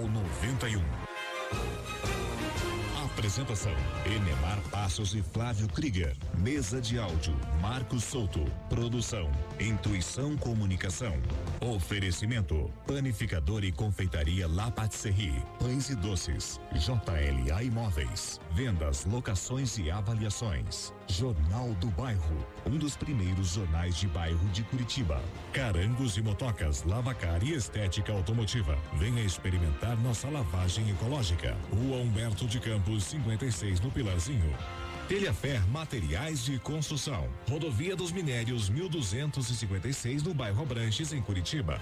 Jornal 91. Apresentação: Enemar Passos e Flávio Krieger. Mesa de áudio: Marcos Souto. Produção: Intuição Comunicação. Oferecimento: Panificador e Confeitaria La Patisserie. Pães e doces. JLA Imóveis. Vendas, locações e avaliações. Jornal do Bairro. Um dos primeiros jornais de bairro de Curitiba. Carangos e motocas, lavacar e estética automotiva. Venha experimentar nossa lavagem ecológica. Rua Humberto de Campos, 56 no Pilarzinho. Telhafer Materiais de Construção. Rodovia dos Minérios 1256 no bairro Abranches, em Curitiba.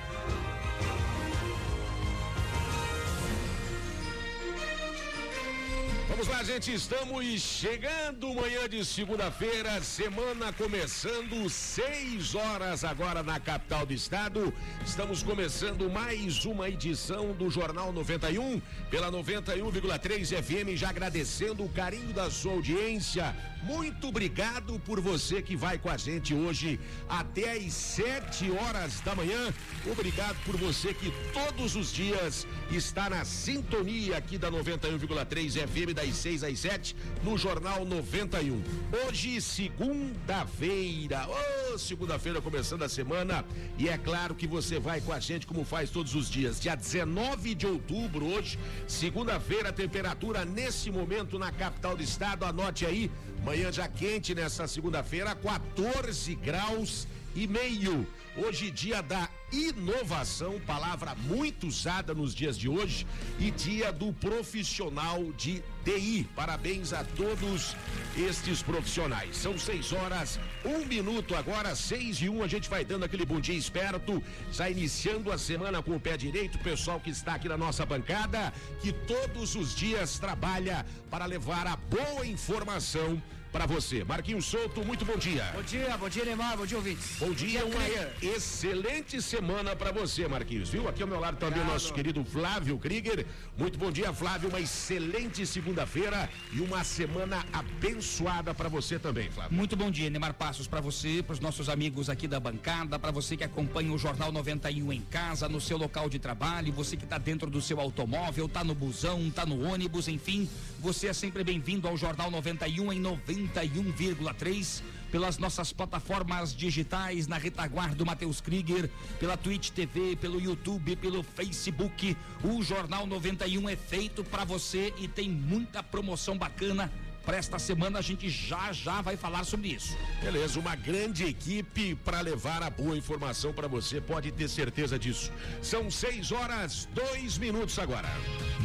Vamos lá, gente, estamos chegando manhã de segunda-feira, semana começando, seis horas agora na capital do estado. Estamos começando mais uma edição do Jornal 91 pela 91,3 FM, já agradecendo o carinho da sua audiência. Muito obrigado por você que vai com a gente hoje até às sete horas da manhã. Obrigado por você que todos os dias está na sintonia aqui da 91,3 FM das 6 às 7 no Jornal 91. Hoje, segunda-feira. Ô, oh, segunda-feira começando a semana. E é claro que você vai com a gente como faz todos os dias. Dia 19 de outubro, hoje, segunda-feira, temperatura nesse momento na capital do estado. Anote aí, manhã já quente nessa segunda-feira, 14 graus e meio. Hoje, dia da inovação, palavra muito usada nos dias de hoje, e dia do profissional de TI. Parabéns a todos estes profissionais. São seis horas, um minuto agora, seis e um, a gente vai dando aquele bom dia esperto, já iniciando a semana com o pé direito, pessoal que está aqui na nossa bancada, que todos os dias trabalha para levar a boa informação para você. Marquinhos Souto, muito bom dia. Bom dia, bom dia, Neymar, bom dia, ouvintes. Bom dia, bom dia uma excelente semana para você, Marquinhos, viu? Aqui ao meu lado também o nosso querido Flávio Krieger. Muito bom dia, Flávio, uma excelente segunda-feira e uma semana abençoada para você também, Flávio. Muito bom dia, Neymar Passos, para você, para os nossos amigos aqui da bancada, para você que acompanha o Jornal 91 em casa, no seu local de trabalho, você que está dentro do seu automóvel, tá no busão, tá no ônibus, enfim, você é sempre bem-vindo ao Jornal 91 em 90 91,3 pelas nossas plataformas digitais na retaguarda do Matheus Krieger, pela Twitch TV, pelo YouTube, pelo Facebook. O Jornal 91 é feito para você e tem muita promoção bacana para esta semana a gente já já vai falar sobre isso. Beleza, uma grande equipe para levar a boa informação para você, pode ter certeza disso. São seis horas, dois minutos agora.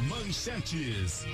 Manchetes.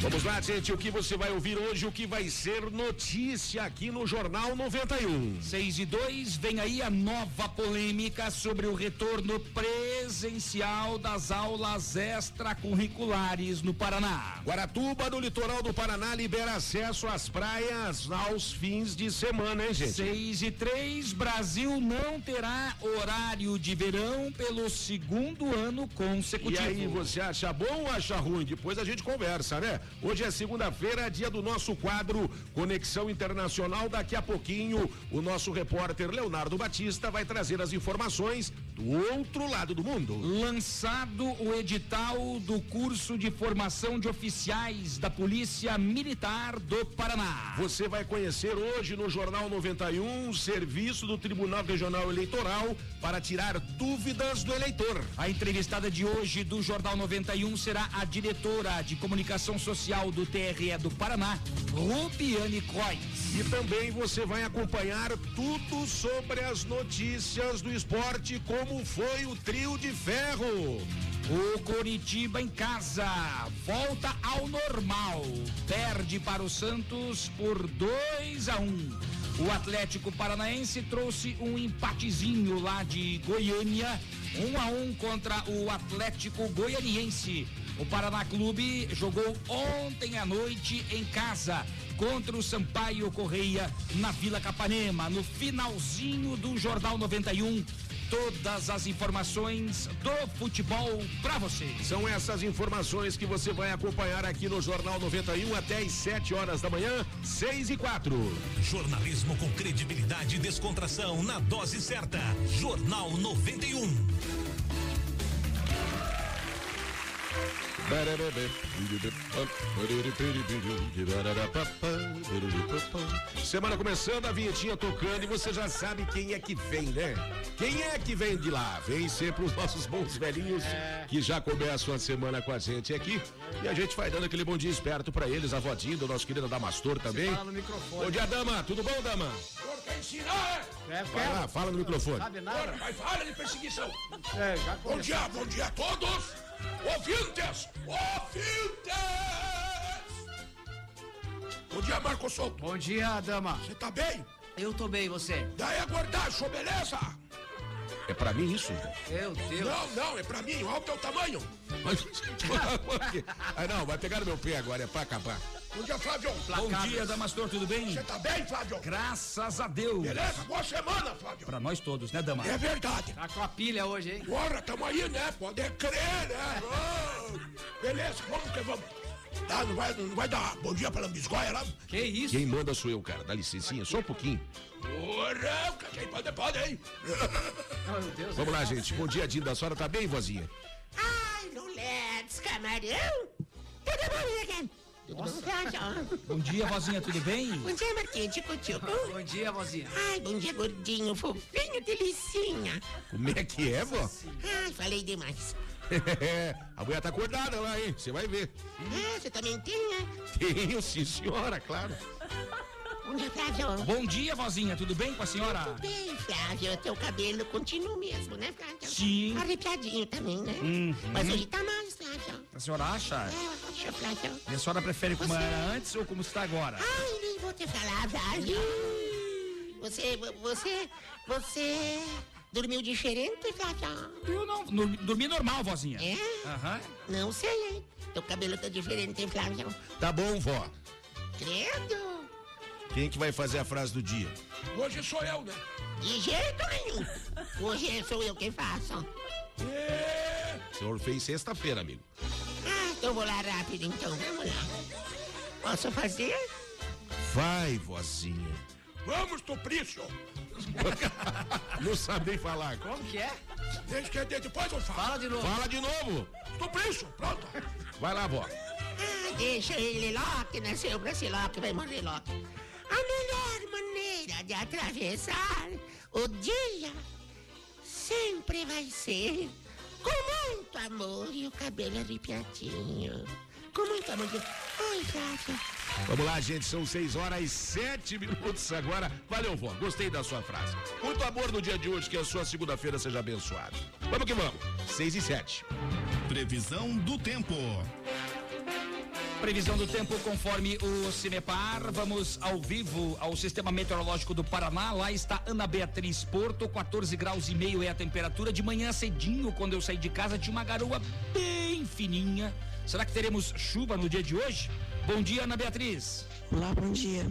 Vamos lá, gente. O que você vai ouvir hoje, o que vai ser notícia aqui no Jornal 91. 6 e 2, vem aí a nova polêmica sobre o retorno presencial das aulas extracurriculares no Paraná. Guaratuba, no litoral do Paraná, libera acesso às praias aos fins de semana, hein, gente? 6 e 3, Brasil não terá horário de verão pelo segundo ano consecutivo. E aí, você acha bom ou acha ruim? Depois a gente conversa, né? Hoje é segunda-feira, dia do nosso quadro Conexão Internacional. Daqui a pouquinho, o nosso repórter Leonardo Batista vai trazer as informações do outro lado do mundo. Lançado o edital do curso de formação de oficiais da Polícia Militar do Paraná. Você vai conhecer hoje no Jornal 91 o serviço do Tribunal Regional Eleitoral para tirar dúvidas do eleitor. A entrevistada de hoje do Jornal 91 será a diretora de comunicação social Social do TRE do Paraná, Rubiane Cois. E também você vai acompanhar tudo sobre as notícias do esporte, como foi o trio de ferro. O Coritiba em casa volta ao normal. Perde para o Santos por 2 a 1. Um. O Atlético Paranaense trouxe um empatezinho lá de Goiânia, 1 um a 1 um contra o Atlético Goianiense. O Paraná Clube jogou ontem à noite em casa contra o Sampaio Correia na Vila Capanema, no finalzinho do Jornal 91 todas as informações do futebol para você. São essas informações que você vai acompanhar aqui no Jornal 91 até às 7 horas da manhã, 6 e 4. Jornalismo com credibilidade e descontração na dose certa. Jornal 91. Semana começando, a vinhetinha tocando e você já sabe quem é que vem, né? Quem é que vem de lá? Vem sempre os nossos bons velhinhos que já começam a semana com a gente aqui. E a gente vai dando aquele bom dia esperto pra eles, a vodinha do nosso querido Damastor também. Fala no microfone. Bom dia, dama. Tudo bom, dama? É, Vai lá, fala no microfone. Sabe nada? Mas fala de perseguição. É, já Bom dia, bom dia a todos. Ouvintes, ouvintes. Bom dia, Marco Souto. Bom dia, dama. Você tá bem? Eu tô bem, você? Daí aguardar, beleza? É pra mim isso? Meu Deus. Não, não, é pra mim. Olha o teu tamanho. Mas- ah, não, vai pegar no meu pé agora, é pra acabar. Bom dia, Flávio. Bom dia, Damastor, tudo bem? Você tá bem, Flávio? Graças a Deus. Beleza? Boa semana, Flávio. Pra nós todos, né, dama? É verdade. Tá com a pilha hoje, hein? Bora, tamo aí, né? Pode crer, né? Beleza, vamos que vamos. Tá, não vai, não vai dar bom dia pra lambisgoia lá? Que isso? Quem manda sou eu, cara. Dá licencinha, só um pouquinho. Porra, quem pode, pode, hein? Meu Deus. Vamos lá, gente. Bom dia, Dinda. A senhora tá bem, vozinha? Ai, Luletes, camarão. Tudo bom, Megan? Tudo bom, Flávio? Bom dia, vozinha, tudo bem? Bom dia, Marquinhos, tico, tico. Bom dia, vozinha. Ai, bom dia, gordinho, fofinho, delicinha. Como é que é, vó? Ai, falei demais. a mulher tá acordada lá, hein? Você vai ver. Ah, você também tem, né? Tenho, sim, senhora, claro. Bom dia, Flávio. Bom dia, vozinha, tudo bem com a senhora? Tudo bem, Flávio. Teu cabelo continua mesmo, né, Flávio? Sim. Arrepiadinho também, né? Uhum. Mas hoje tá mais, Flávio. A senhora acha? É, acho, Flávio. E a senhora prefere como Você- era antes ou como está agora? Ai, nem vou te falar, Flávio. Você, você, você dormiu diferente, Flávio? Eu não, dormi normal, vozinha. É? Aham. Não sei, hein? Teu cabelo tá diferente, hein, Flávio? Tá bom, vó. Credo. Quem que vai fazer a frase do dia? Hoje sou eu, né? De jeito nenhum. Hoje sou eu quem faço. É, O senhor fez sexta-feira, amigo. Ah, então vou lá rápido, então. Vamos lá. Posso fazer? Vai, vozinha. vamos, Tuprício. Não sabe nem falar. Como que é? Deixa que de- depois eu falo. Fala de novo. Fala de novo. Tuprício, pronto. Vai lá, vó. Ah, deixa ele, Loki. Nasceu pra ser Loki, vai morrer Loki. A melhor maneira de atravessar o dia sempre vai ser com muito amor e o cabelo arrepiadinho. Com muito amor. Ai, Flávio. Vamos lá, gente. São 6 horas e 7 minutos agora. Valeu, vó. Gostei da sua frase. Muito amor no dia de hoje. Que a sua segunda-feira seja abençoada. Vamos que vamos. 6 e 7. Previsão do tempo. Previsão do tempo conforme o Cinepar. Vamos ao vivo ao Sistema Meteorológico do Paraná. Lá está Ana Beatriz Porto, 14 graus e meio é a temperatura. De manhã cedinho, quando eu saí de casa, tinha uma garoa bem fininha. Será que teremos chuva no dia de hoje? Bom dia, Ana Beatriz. Olá, bom dia.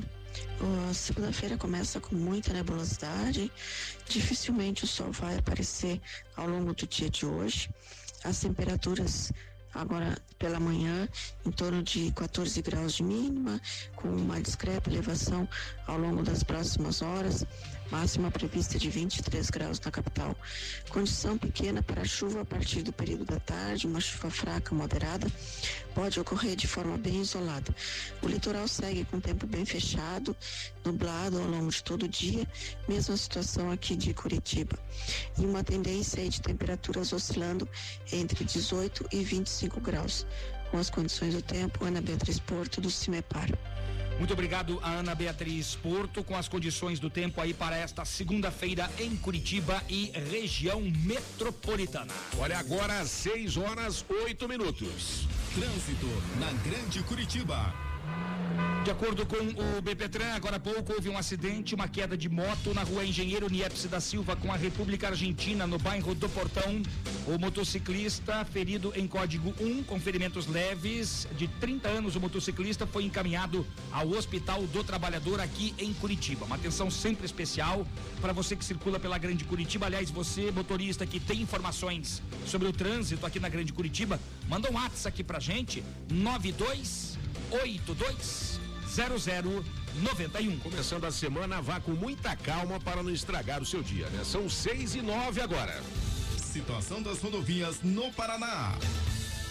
A segunda-feira começa com muita nebulosidade. Dificilmente o sol vai aparecer ao longo do dia de hoje. As temperaturas agora pela manhã em torno de 14 graus de mínima, com uma discreta elevação ao longo das próximas horas. Máxima prevista de 23 graus na capital. Condição pequena para chuva a partir do período da tarde, uma chuva fraca, moderada, pode ocorrer de forma bem isolada. O litoral segue com tempo bem fechado, nublado ao longo de todo o dia, mesma situação aqui de Curitiba. E uma tendência de temperaturas oscilando entre 18 e 25 graus. Com as condições do tempo, Ana Beatriz Porto, do Cimepar. Muito obrigado a Ana Beatriz Porto com as condições do tempo aí para esta segunda-feira em Curitiba e região metropolitana. Olha agora, 6 horas 8 minutos. Trânsito na Grande Curitiba. De acordo com o BPTran, agora há pouco houve um acidente, uma queda de moto na rua Engenheiro Niepce da Silva com a República Argentina, no bairro do Portão. O motociclista, ferido em código 1, com ferimentos leves, de 30 anos, o motociclista foi encaminhado ao Hospital do Trabalhador aqui em Curitiba. Uma atenção sempre especial para você que circula pela Grande Curitiba. Aliás, você, motorista que tem informações sobre o trânsito aqui na Grande Curitiba, manda um WhatsApp aqui pra gente, 9282 0091. Começando a semana, vá com muita calma para não estragar o seu dia, né? São 6 e 9 agora. Situação das rodovias no Paraná.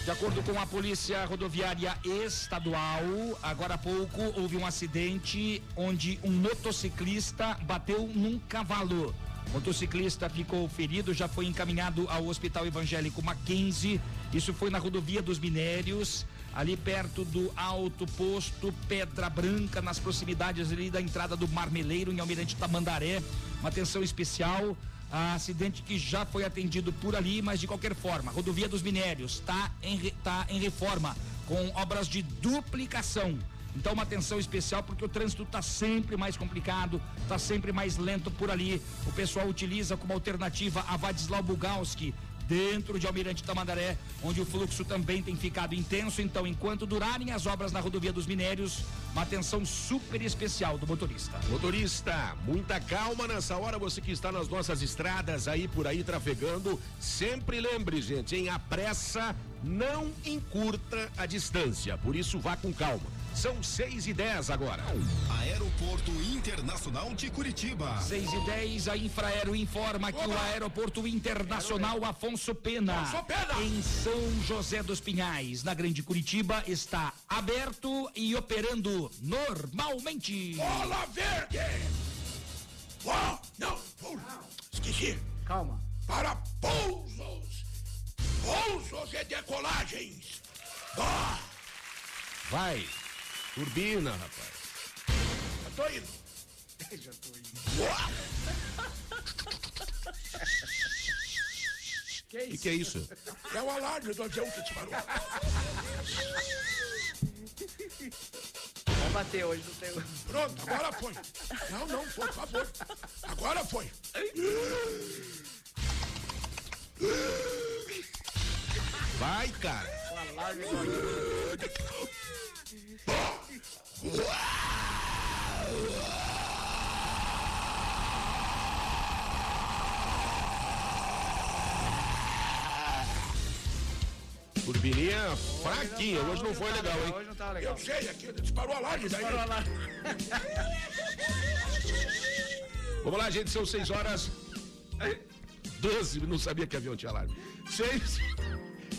De acordo com a Polícia Rodoviária Estadual, agora há pouco houve um acidente onde um motociclista bateu num cavalo. O motociclista ficou ferido, já foi encaminhado ao Hospital Evangélico Mackenzie. Isso foi na rodovia dos Minérios, ali perto do alto posto Pedra Branca, nas proximidades ali da entrada do Marmeleiro, em Almirante Tamandaré. Uma atenção especial acidente que já foi atendido por ali, mas de qualquer forma, rodovia dos minérios está em, tá em reforma, com obras de duplicação. Então, uma atenção especial porque o trânsito está sempre mais complicado, está sempre mais lento por ali. O pessoal utiliza como alternativa a Vadislau Bugalski, dentro de Almirante Tamandaré, onde o fluxo também tem ficado intenso. Então, enquanto durarem as obras na rodovia dos Minérios, uma atenção super especial do motorista. Motorista, muita calma nessa hora, você que está nas nossas estradas aí por aí trafegando, sempre lembre, gente, em a pressa não encurta a distância, por isso vá com calma. São 6 e 10 agora. Aeroporto Internacional de Curitiba. 6 e 10, a Infraero informa que o Aeroporto Internacional Afonso Pena, Afonso Pena, em São José dos Pinhais, na Grande Curitiba, está aberto e operando normalmente. Bola verde! Ó, não, esqueci. Calma. Para pousos, pousos e decolagens. Vai. Turbina, rapaz. eu tô indo. Já tô indo. Que O que, é isso? É o alarme do avião que disparou. Vamos bater hoje no teu. Pronto, agora foi. Não, não, foi, por favor. Agora foi. Vai, cara. O alarme do Turbininha fraquinha, hoje não foi legal, hein? Hoje não tá legal. Eu sei, aqui disparou o alarme daí. Disparou o alarme. Vamos lá, gente, são 6 horas. 12, não sabia que avião tinha alarme. 6.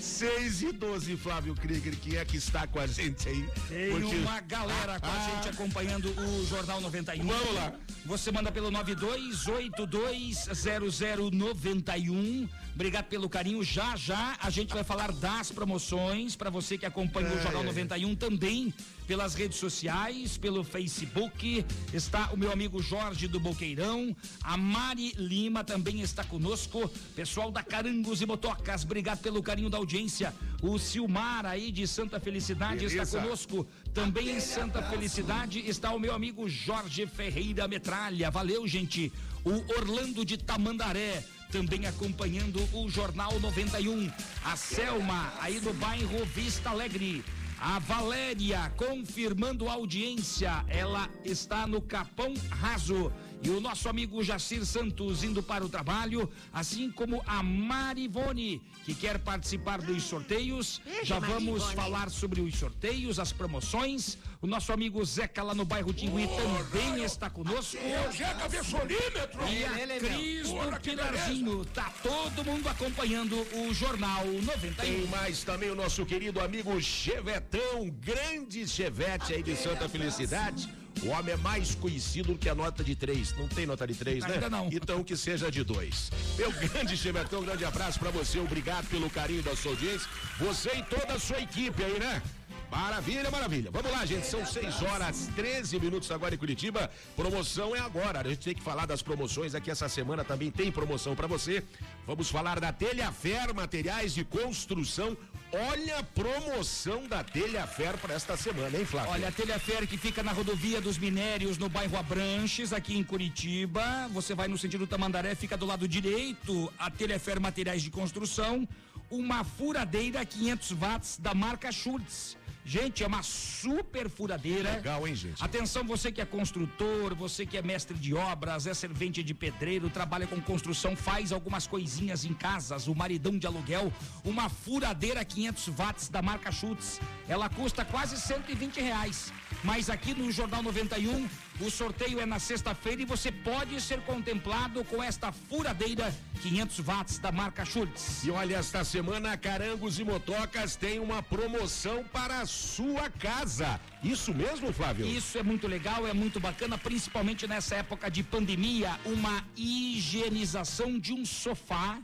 6 e 12, Flávio Krieger, quem é que está com a gente aí? Tem Porque- uma galera com a Ah. gente acompanhando o Jornal 91. Vamos lá. Você manda pelo 92820091. Obrigado pelo carinho. Já já a gente vai falar das promoções para você que acompanha o Jornal 91 também pelas redes sociais, pelo Facebook. Está o meu amigo Jorge do Boqueirão, a Mari Lima também está conosco. Pessoal da Carangos e Motocas, obrigado pelo carinho da audiência. O Silmar aí de Santa Felicidade está Beleza. conosco. Também em Santa Felicidade está o meu amigo Jorge Ferreira Metralha. Valeu, gente. O Orlando de Tamandaré. Também acompanhando o Jornal 91. A Selma, aí do bairro Vista Alegre. A Valéria, confirmando a audiência. Ela está no Capão Raso. E o nosso amigo Jacir Santos indo para o trabalho, assim como a Marivone, que quer participar dos sorteios. Já vamos falar sobre os sorteios, as promoções. O nosso amigo Zeca lá no bairro Tingui também está conosco. Eu já cabeçolímetro. E a Cris do Pilarzinho. Tá todo mundo acompanhando o Jornal 91. Tem mais também o nosso querido amigo Chevetão, grande Chevette aí de Santa Felicidade. O homem é mais conhecido que a nota de três. Não tem nota de três, né? Ainda não. Então que seja de dois. Meu grande Chevetão, um grande abraço pra você. Obrigado pelo carinho da sua audiência. Você e toda a sua equipe aí, né? Maravilha, maravilha. Vamos lá, gente. São 6 horas 13 minutos agora em Curitiba. Promoção é agora. A gente tem que falar das promoções aqui essa semana também tem promoção pra você. Vamos falar da Telhafer Materiais de Construção. Olha a promoção da Telhafer para esta semana, hein, Flávio? Olha, a Telhafer que fica na rodovia dos Minérios, no bairro Abranches, aqui em Curitiba. Você vai no sentido Tamandaré, fica do lado direito a Telhafer Materiais de Construção. Uma furadeira 500 watts da marca Schultz. Gente, é uma super furadeira. Legal, hein, gente? Atenção, você que é construtor, você que é mestre de obras, é servente de pedreiro, trabalha com construção, faz algumas coisinhas em casas, o maridão de aluguel, uma furadeira 500 watts da marca Schutz. Ela custa quase 120 reais. Mas aqui no Jornal 91, o sorteio é na sexta-feira e você pode ser contemplado com esta furadeira 500 watts da marca Schultz. E olha, esta semana Carangos e Motocas tem uma promoção para a sua casa. Isso mesmo, Flávio? Isso é muito legal, é muito bacana, principalmente nessa época de pandemia, uma higienização de um sofá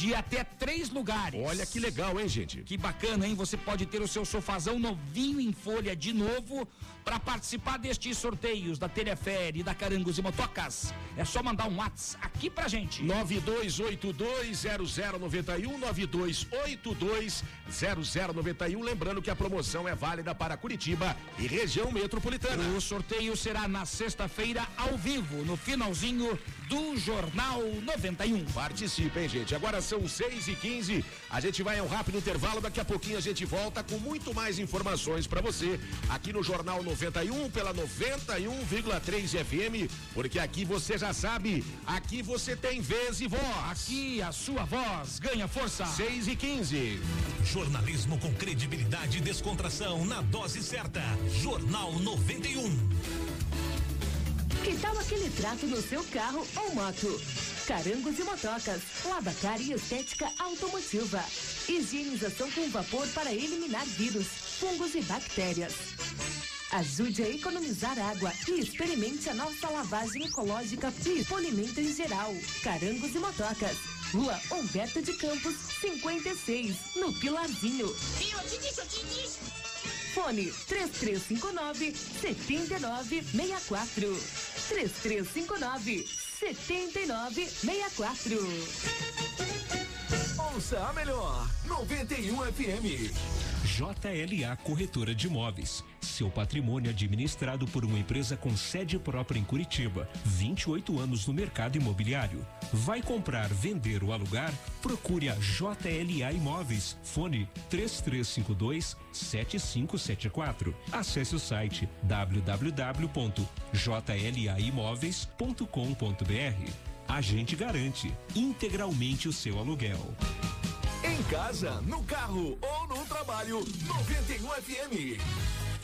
de até três lugares. Olha que legal, hein, gente? Que bacana, hein? Você pode ter o seu sofazão novinho em folha de novo para participar destes sorteios da Telefere da Carangos e Motocas. É só mandar um WhatsApp aqui pra gente. 92820091 92820091. Lembrando que a promoção é válida para Curitiba e região metropolitana. O sorteio será na sexta-feira ao vivo, no finalzinho do Jornal 91. Participem, gente. Agora são 6 e 15 A gente vai a um rápido intervalo. Daqui a pouquinho a gente volta com muito mais informações para você aqui no Jornal 91 pela 91,3 FM. Porque aqui você já sabe, aqui você tem vez e voz. Aqui a sua voz ganha força. 6 e 15 Jornalismo com credibilidade e descontração na dose certa. Jornal 91. Que tal aquele trato no seu carro ou moto? Carangos e motocas, lavacar e estética automotiva. Higienização com vapor para eliminar vírus, fungos e bactérias. Ajude a economizar água e experimente a nossa lavagem ecológica e polimento em geral. Carangos e motocas. Rua Humberto de Campos, 56, no Pilarzinho. Fone 3359 7964. 3359 7964. Ouça a melhor 91 FM. JLA Corretora de Imóveis. Seu patrimônio administrado por uma empresa com sede própria em Curitiba. 28 anos no mercado imobiliário. Vai comprar, vender ou alugar? Procure a JLA Imóveis. Fone 3352 7574. Acesse o site www.jlaimóveis.com.br. A gente garante integralmente o seu aluguel. Em casa, no carro ou no trabalho, 91 FM.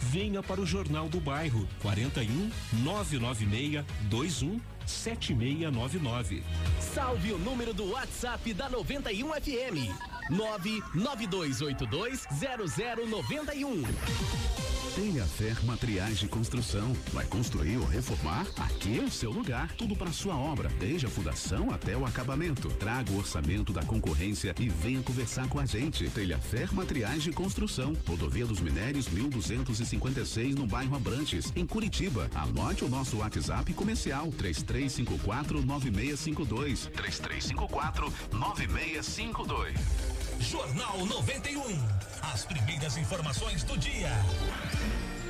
Venha para o Jornal do Bairro 41 996 21 7699. Salve o número do WhatsApp da 91 FM. 992820091. Tenha Fer Materiais de Construção. Vai construir ou reformar? Aqui é o seu lugar. Tudo para sua obra, desde a fundação até o acabamento. Traga o orçamento da concorrência e venha conversar com a gente. Telha Fer Materiais de Construção. Rodovia dos Minérios 1256 no bairro Abrantes, em Curitiba. Anote o nosso WhatsApp comercial 3354 9652. 3354 9652. Jornal 91. As primeiras informações do dia.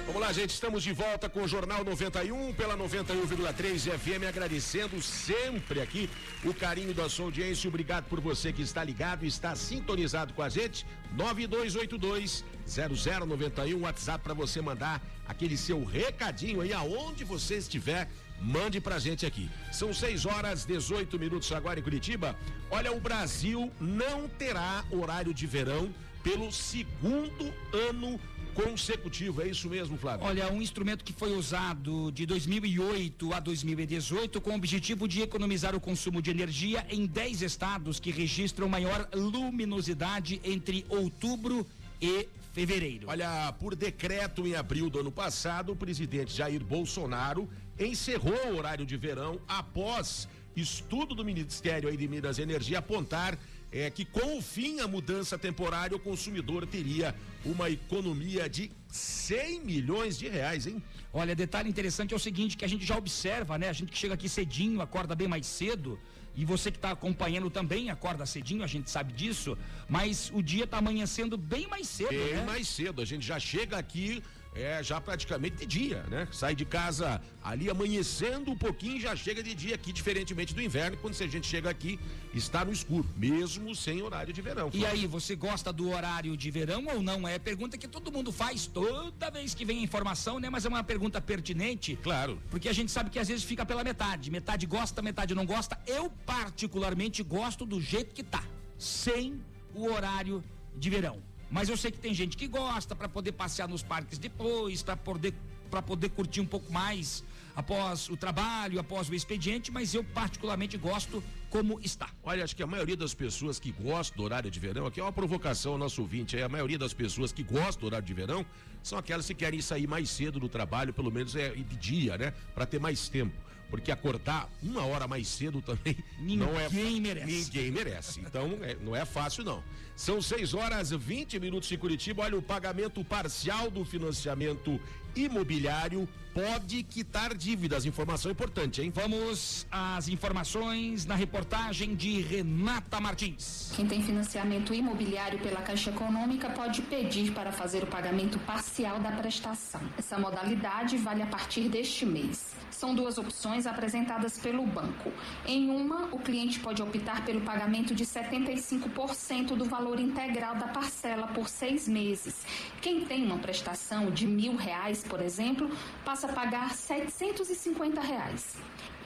Vamos lá, gente, estamos de volta com o Jornal 91 pela 91,3 FM, agradecendo sempre aqui o carinho da sua audiência. Obrigado por você que está ligado está sintonizado com a gente. 9282 0091 WhatsApp para você mandar aquele seu recadinho aí aonde você estiver. Mande pra gente aqui. São 6 horas 18 minutos agora em Curitiba. Olha, o Brasil não terá horário de verão pelo segundo ano consecutivo. É isso mesmo, Flávio? Olha, um instrumento que foi usado de 2008 a 2018 com o objetivo de economizar o consumo de energia em 10 estados que registram maior luminosidade entre outubro e fevereiro. Olha, por decreto em abril do ano passado, o presidente Jair Bolsonaro encerrou o horário de verão após estudo do Ministério aí de Minas e Energia apontar é que com o fim a mudança temporária o consumidor teria uma economia de 100 milhões de reais, hein? Olha, detalhe interessante é o seguinte, que a gente já observa, né? A gente que chega aqui cedinho, acorda bem mais cedo, e você que está acompanhando também acorda cedinho, a gente sabe disso, mas o dia está amanhecendo bem mais cedo, Bem né? mais cedo, a gente já chega aqui é já praticamente de dia, né? Sai de casa ali amanhecendo um pouquinho já chega de dia aqui, diferentemente do inverno, quando a gente chega aqui está no escuro, mesmo sem horário de verão. E aí, você gosta do horário de verão ou não? É pergunta que todo mundo faz toda vez que vem a informação, né? Mas é uma pergunta pertinente. Claro. Porque a gente sabe que às vezes fica pela metade. Metade gosta, metade não gosta. Eu, particularmente, gosto do jeito que tá. Sem o horário de verão. Mas eu sei que tem gente que gosta para poder passear nos parques depois, para poder para poder curtir um pouco mais após o trabalho, após o expediente, mas eu particularmente gosto como está. Olha, acho que a maioria das pessoas que gostam do horário de verão, aqui é uma provocação ao nosso ouvinte, é a maioria das pessoas que gostam do horário de verão são aquelas que querem sair mais cedo do trabalho, pelo menos é de dia, né, para ter mais tempo. Porque acordar uma hora mais cedo também não é. Ninguém merece. Ninguém merece. Então é- não é fácil, não. São 6 horas e 20 minutos em Curitiba. Olha, o pagamento parcial do financiamento imobiliário pode quitar dívidas. Informação importante, hein? Vamos às informações na reportagem de Renata Martins. Quem tem financiamento imobiliário pela Caixa Econômica pode pedir para fazer o pagamento parcial da prestação. Essa modalidade vale a partir deste mês. São duas opções apresentadas pelo banco. Em uma, o cliente pode optar pelo pagamento de 75% do valor integral da parcela por seis meses. Quem tem uma prestação de mil reais, por exemplo, passa a pagar 750 reais.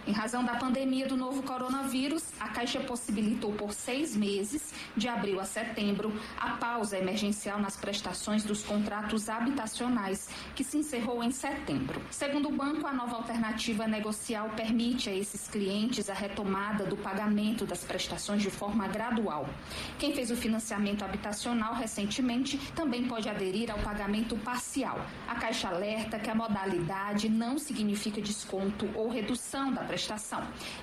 Em razão da pandemia do novo coronavírus, a Caixa possibilitou por seis meses, de abril a setembro, a pausa emergencial nas prestações dos contratos habitacionais, que se encerrou em setembro. Segundo o banco, a nova alternativa negocial permite a esses clientes a retomada do pagamento das prestações de forma gradual. Quem fez o financiamento habitacional recentemente também pode aderir ao pagamento parcial. A Caixa alerta que a modalidade não significa desconto ou redução da prestação,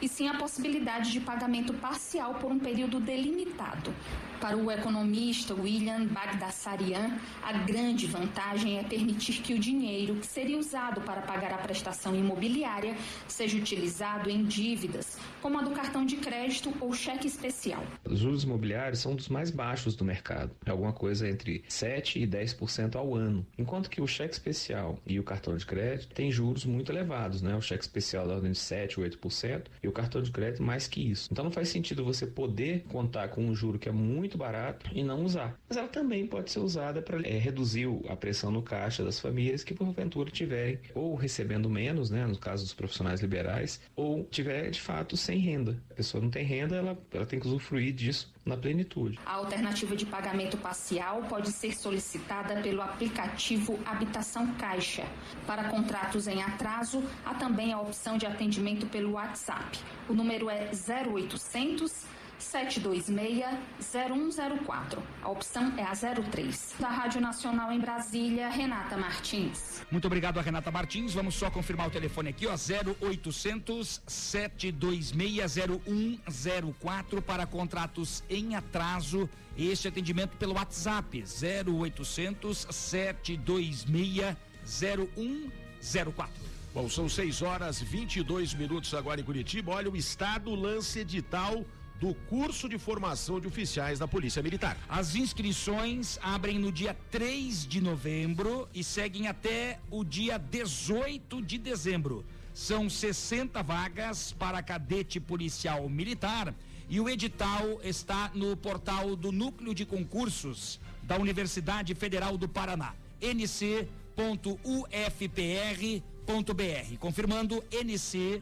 e sim a possibilidade de pagamento parcial por um período delimitado. Para o economista William Bagdasarian, a grande vantagem é permitir que o dinheiro que seria usado para pagar a prestação imobiliária seja utilizado em dívidas, como a do cartão de crédito ou cheque especial. Os juros imobiliários são dos mais baixos do mercado, é alguma coisa entre 7 e 10% ao ano, enquanto que o cheque especial e o cartão de crédito têm juros muito elevados, né? O cheque especial da ordem de 7 ou 8% e o cartão de crédito mais que isso. Então não faz sentido você poder contar com um juro que é muito barato e não usar. Mas ela também pode ser usada para é, reduzir a pressão no caixa das famílias que porventura tiverem ou recebendo menos, né, no caso dos profissionais liberais, ou tiver de fato sem renda. A pessoa não tem renda, ela, ela tem que usufruir disso na plenitude. A alternativa de pagamento parcial pode ser solicitada pelo aplicativo Habitação Caixa. Para contratos em atraso, há também a opção de atendimento pelo WhatsApp. O número é 0800 726-0104. A opção é a 03. Da Rádio Nacional em Brasília, Renata Martins. Muito obrigado a Renata Martins. Vamos só confirmar o telefone aqui, ó, 0800 7260104 para contratos em atraso. Este atendimento pelo WhatsApp, 0800 7260104. Bom, são 6 horas 22 minutos agora em Curitiba. Olha, o Estado lança edital do curso de formação de oficiais da Polícia Militar. As inscrições abrem no dia 3 de novembro e seguem até o dia 18 de dezembro. São 60 vagas para cadete policial militar e o edital está no portal do Núcleo de Concursos da Universidade Federal do Paraná, nc.ufpr.br. Confirmando nc.ufpr.br.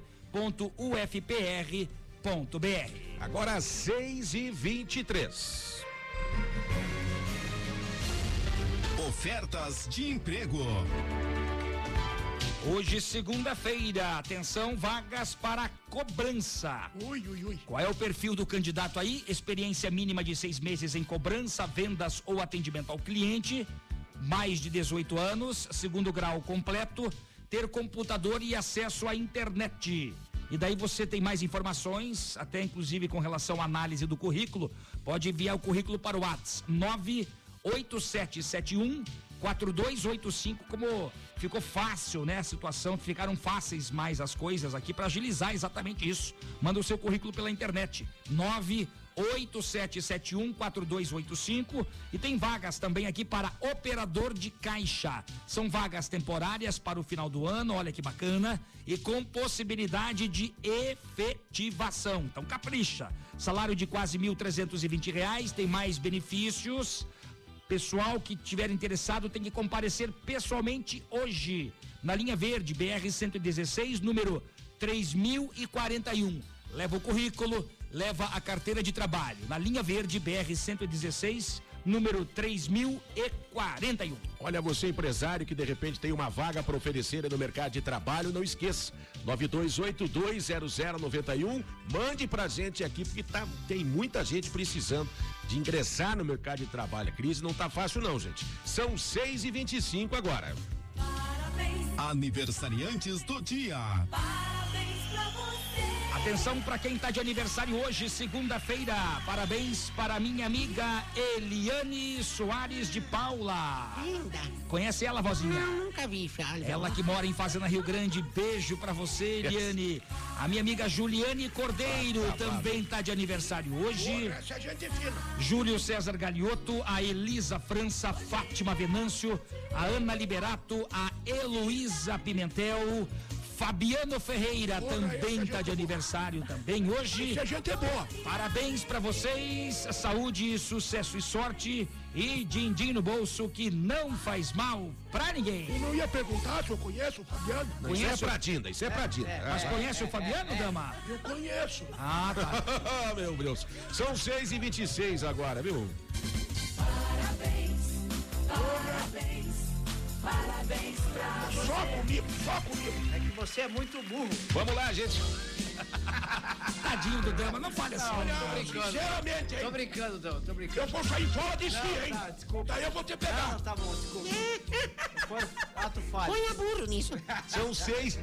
Agora 6 e 23 Ofertas de emprego. Hoje, segunda-feira, atenção, vagas para cobrança. Ui, ui, ui. Qual é o perfil do candidato aí? Experiência mínima de seis meses em cobrança, vendas ou atendimento ao cliente, mais de 18 anos, segundo grau completo, ter computador e acesso à internet. E daí você tem mais informações, até inclusive com relação à análise do currículo, pode enviar o currículo para o WhatsApp 98771 4285, como ficou fácil, né? A situação, ficaram fáceis mais as coisas aqui para agilizar exatamente isso. Manda o seu currículo pela internet. 987714285 e tem vagas também aqui para operador de caixa. São vagas temporárias para o final do ano, olha que bacana, e com possibilidade de efetivação. Então capricha. Salário de quase 1.320 reais, tem mais benefícios. Pessoal que tiver interessado tem que comparecer pessoalmente hoje na linha verde BR 116, número 3041. Leva o currículo, leva a carteira de trabalho. Na linha verde BR 116, número 3041. Olha, você empresário que de repente tem uma vaga para oferecer no mercado de trabalho, não esqueça. 92820091, mande pra gente aqui porque tá, tem muita gente precisando de ingressar no mercado de trabalho. A crise não tá fácil não, gente. São 6 e 25 agora. Aniversariantes do dia. Atenção para quem está de aniversário hoje, segunda-feira. Parabéns para minha amiga Eliane Soares de Paula. Linda. Conhece ela, vozinha? Não, nunca vi, Flávio. Ela que mora em Fazenda Rio Grande. Beijo para você, Eliane. A minha amiga Juliane Cordeiro também está de aniversário hoje. Essa é gente fina. Júlio César Galioto, a Elisa França, Fátima Venâncio, a Ana Liberato, a Heloísa Pimentel, Fabiano Ferreira também está de aniversário também hoje. Essa gente é boa. Parabéns para vocês, saúde, sucesso e sorte e din-din no bolso que não faz mal pra ninguém. Eu não ia perguntar se eu conheço o Fabiano. Não, isso é pra Dinda, isso é pra Dinda. Mas conhece o Fabiano, dama? Eu conheço. Ah, tá. Meu Deus. São 6 e 26 agora, viu? Parabéns pra você. Só comigo, só comigo. É que você é muito burro. Vamos lá, gente. Tadinho do Dama, não fale assim. Olha, tô brincando. sinceramente, hein? Tô brincando, Dão, tô brincando. Eu vou sair fora de si, hein? tá, desculpa. Daí eu vou te pegar. Não, tá bom, desculpa. Foi ato falho. Põe a burro nisso. São seis.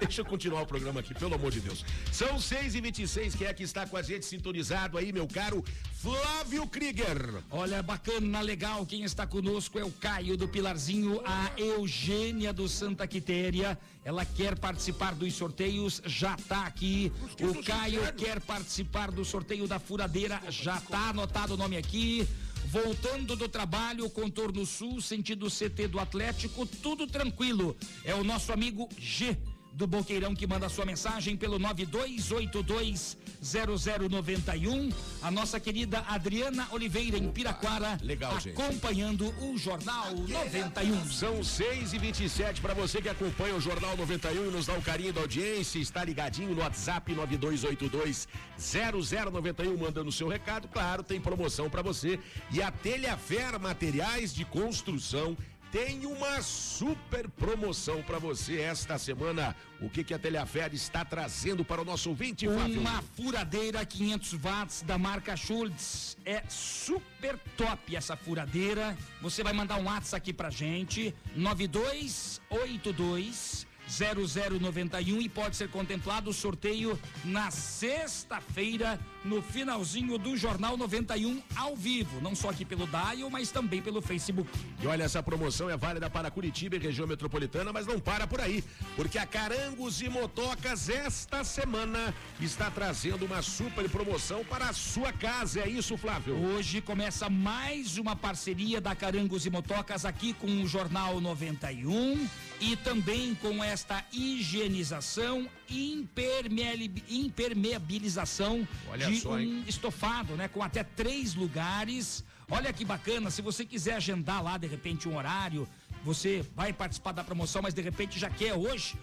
Deixa eu continuar o programa aqui, pelo amor de Deus. São seis e vinte e seis. Quem é que está com a gente sintonizado aí, meu caro Flávio Krieger? Olha, bacana, legal. Quem está conosco é o Caio do Pilarzinho, a Eugênia do Santa Quitéria. Ela quer participar dos sorteios, já está aqui. O Caio quer participar do sorteio da furadeira, já está anotado o nome aqui. Voltando do trabalho, contorno sul, sentido CT do Atlético, tudo tranquilo. É o nosso amigo G do Boqueirão que manda sua mensagem pelo 92820091. A nossa querida Adriana Oliveira em Piraquara, legal, gente. acompanhando o Jornal 91. São 6 e 27 para você que acompanha o Jornal 91 e nos dá o carinho da audiência, está ligadinho no WhatsApp 92820091 mandando o seu recado. Claro, tem promoção para você. E a Telhafer Materiais de Construção tem uma super promoção para você esta semana. O que que a Telhafer está trazendo para o nosso ouvinte, Fábio? Uma furadeira 500 watts da marca Schultz. É super top essa furadeira. Você vai mandar um WhatsApp aqui pra gente, 9282 0091 e pode ser contemplado o sorteio na sexta-feira, no finalzinho do Jornal 91 ao vivo, não só aqui pelo Dial, mas também pelo Facebook. E olha, essa promoção é válida para Curitiba e região metropolitana, mas não para por aí, porque a Carangos e Motocas esta semana está trazendo uma super promoção para a sua casa. É isso, Flávio? Hoje começa mais uma parceria da Carangos e Motocas aqui com o Jornal 91 e também com esta higienização impermeabilização Olha de só, um estofado, né? Com até três lugares. Olha que bacana, se você quiser agendar lá de repente um horário, você vai participar da promoção, mas de repente já quer hoje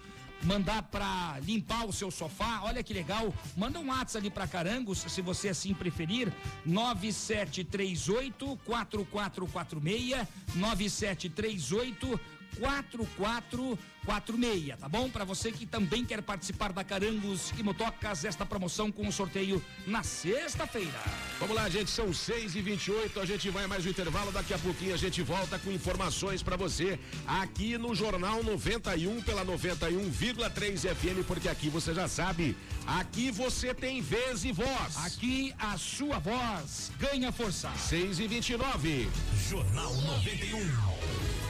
mandar para limpar o seu sofá, olha que legal. Manda um WhatsApp ali para Carangos, se você assim preferir, 9738 4446 9738 4446, tá bom? Para você que também quer participar da Carangos e Motocas, esta promoção com o sorteio na sexta-feira. Vamos lá, gente, são 6 e 28 a gente vai mais um intervalo, daqui a pouquinho a gente volta com informações para você aqui no Jornal 91 pela 91,3 FM, porque aqui você já sabe, aqui você tem vez e voz. Aqui a sua voz ganha força. 6 e 29 Jornal 91.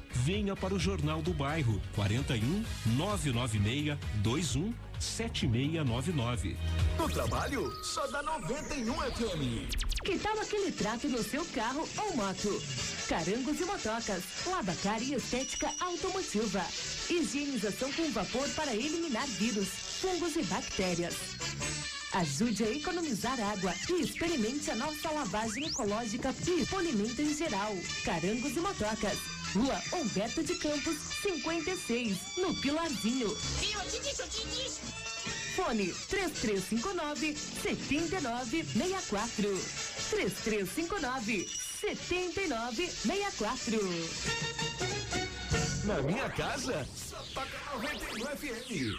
Venha para o Jornal do Bairro 41 996 21 7699. No trabalho, só dá 91 FM. Que tal aquele trato no seu carro ou moto? Carangos e motocas, lavacar e estética automotiva. Higienização com vapor para eliminar vírus, fungos e bactérias. Ajude a economizar água e experimente a nossa lavagem ecológica e polimento em geral. Carangos e motocas. Rua Humberto de Campos, 56, no Pilarzinho. Viu? Te disse, eu te disse. Fone 3359 7964. 3359 7964. Na minha casa, só toca 91 FM.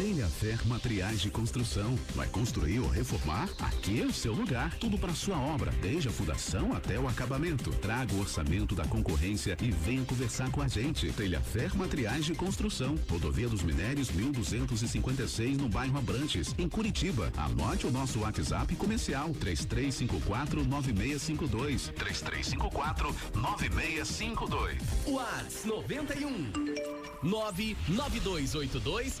Tenha Materiais de Construção. Vai construir ou reformar? Aqui é o seu lugar. Tudo para sua obra, desde a fundação até o acabamento. Traga o orçamento da concorrência e venha conversar com a gente. Telha Fer Materiais de Construção. Rodovia dos Minérios 1256 no bairro Abrantes, em Curitiba. Anote o nosso WhatsApp comercial 3354 9652. 3354 9652. Whats 91 99282